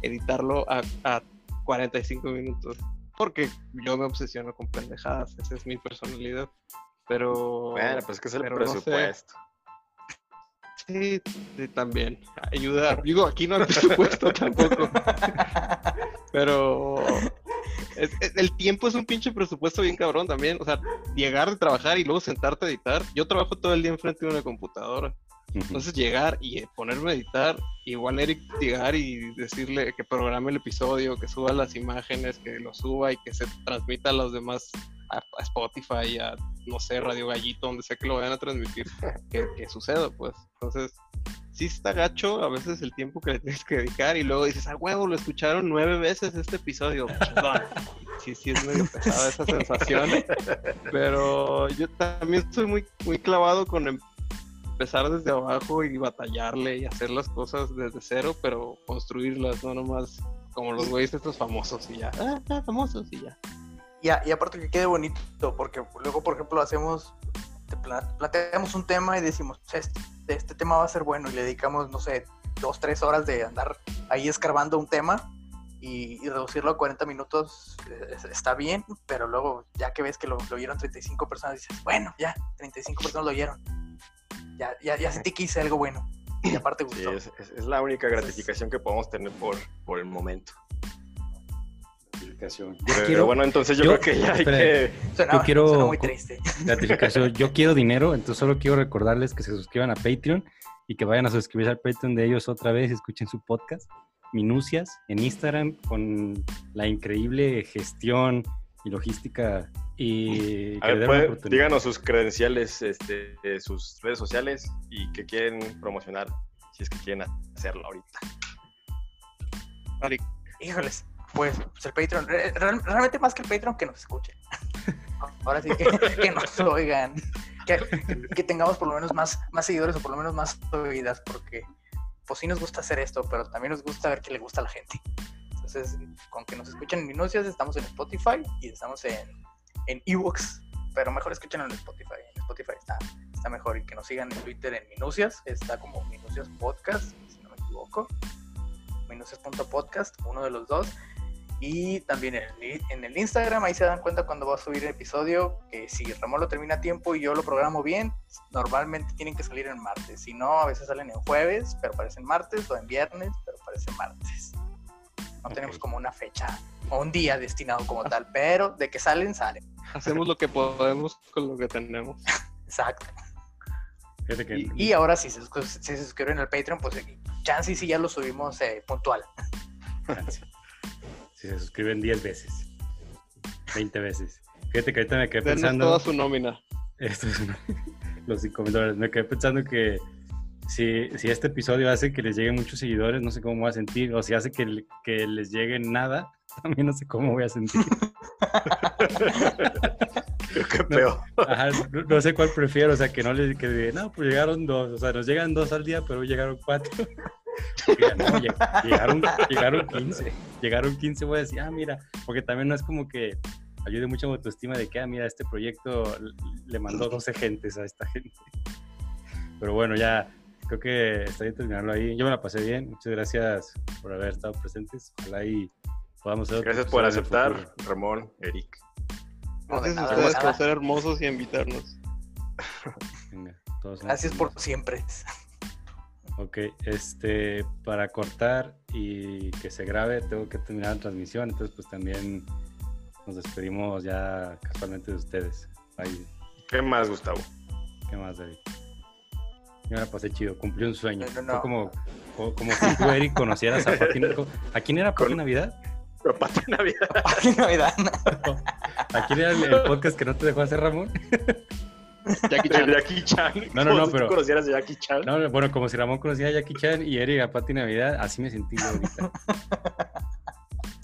editarlo a, a 45 minutos. Porque yo me obsesiono con pendejadas, esa es mi personalidad. Pero. Bueno, pues que es el presupuesto. Sí, sí, también. Ayuda. Digo, aquí no hay presupuesto tampoco. Pero. el tiempo es un pinche presupuesto bien cabrón también. O sea, llegar de trabajar y luego sentarte a editar. Yo trabajo todo el día enfrente de una computadora. Entonces llegar y ponerme a editar, igual Eric llegar y decirle que programe el episodio, que suba las imágenes, que lo suba y que se transmita a los demás, a, Spotify, a no sé, Radio Gallito, donde sea que lo vayan a transmitir, que, que suceda, pues. Entonces, sí está gacho a veces el tiempo que le tienes que dedicar y luego dices, ah, huevo, lo escucharon nueve veces este episodio. Perdón. Sí, sí, es medio pesada esa sensación. Pero yo también estoy muy, muy clavado con em, empezar desde abajo y batallarle y hacer las cosas desde cero, pero construirlas, no nomás como los güeyes estos famosos y ya, ah, ah famosos y ya. Y, y aparte que quede bonito, porque luego, por ejemplo, hacemos, planteamos un tema y decimos, este, este tema va a ser bueno y le dedicamos, no sé, dos, tres horas de andar ahí escarbando un tema y, reducirlo a 40 minutos eh, está bien, pero luego ya que ves que lo, lo oyeron 35 personas, dices, bueno, ya, 35 personas lo oyeron ya, ya, ya sentí que hice algo bueno. Y aparte gustó. es, la única gratificación que podemos tener por, por el momento. Gratificación. Pero, bueno, entonces yo, creo que ya hay que... yo quiero... muy triste. Gratificación. Yo quiero dinero, entonces solo quiero recordarles que se suscriban a Patreon y que vayan a suscribirse al Patreon de ellos otra vez y escuchen su podcast. Minucias en Instagram con la increíble gestión y logística y díganos sus credenciales, este, sus redes sociales y que quieren promocionar, si es que quieren hacerlo ahorita. Híjoles, pues, pues, el Patreon, realmente más que el Patreon que nos escuchen. Ahora sí que, nos oigan, que, que, tengamos por lo menos más, más seguidores o por lo menos más oídas, porque pues sí nos gusta hacer esto, pero también nos gusta ver que le gusta a la gente. Entonces, con que nos escuchen en Minucias, estamos en Spotify y estamos en en ebooks, pero mejor escúchenlo en Spotify. En Spotify está, está mejor y que nos sigan en Twitter en Minucias, está como Minucias Podcast, si no me equivoco. Minucias.podcast, uno de los dos. Y también en el, Instagram, ahí se dan cuenta cuando va a subir el episodio, que si Ramón lo termina a tiempo y yo lo programo bien, normalmente tienen que salir en martes. Si no, a veces salen en jueves, pero parecen martes, o en viernes, pero parecen martes. No tenemos como una fecha o un día destinado como tal, pero de que salen, salen. Hacemos lo que podemos con lo que tenemos. Exacto. Y, ahora si se, si se suscriben al Patreon, pues chance si ya lo subimos eh, puntual. si se suscriben 10 veces, 20 veces. Fíjate que ahorita me quedé pensando... toda su nómina. Esto es los 5 mil dólares. Me quedé pensando que si, si, este episodio hace que les lleguen muchos seguidores, no sé cómo me voy a sentir. O si hace que, que les llegue nada, también no sé cómo voy a sentir. Qué peor. No, sé cuál prefiero, o sea, que no les que no, pues llegaron dos, o sea, nos llegan dos al día, pero llegaron cuatro. Llegaron, llegaron 15, llegaron 15, voy a decir, ah, mira, porque también no es como que ayude mucho a autoestima de que, ah, mira, este proyecto le mandó 12 gentes a esta gente. Pero bueno, ya creo que está bien terminarlo ahí. Yo me la pasé bien, muchas gracias por haber estado presentes. Ojalá y podamos Gracias por aceptar, Ramón, Eric. Gracias a ustedes por ser hermosos y invitarnos. Gracias por siempre. Ok, este, para cortar y que se grabe, tengo que terminar la transmisión, entonces pues también nos despedimos ya casualmente de ustedes. ¿Qué más, Gustavo? ¿Qué más, David? Yo me la pasé chido, cumplí un sueño. Fue como, como, si tú, Eric, conocieras a Pati. ¿A quién era Pati Navidad? Pati Navidad. Pati Navidad. ¿A quién era el, podcast que no te dejó hacer Ramón? Jackie Chan. Jackie Chan. No, no, no, pero. ¿Tú conocieras a Jackie Chan? No, bueno, como si Ramón conociera a Jackie Chan y Eric a Pati Navidad, así me sentí yo ahorita.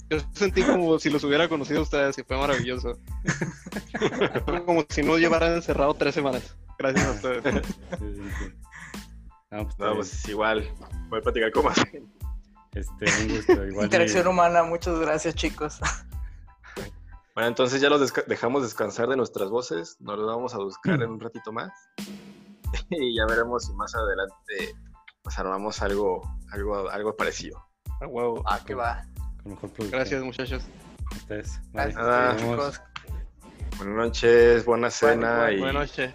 Yo sentí como si los hubiera conocido a ustedes y fue maravilloso. como si no llevaran encerrado tres semanas. Gracias a ustedes. No, pues, no, pues igual, poder platicar con más Este, un gusto. Igual Interacción humana, muchas gracias, chicos. Bueno, entonces ya los dejamos descansar de nuestras voces, nos los vamos a buscar en un ratito más y ya veremos si más adelante pues armamos algo, algo, algo parecido. A huevo. Ah, que va. Gracias, muchachos. ustedes. Gracias, chicos. Buenas noches, buena cena y buenas noches.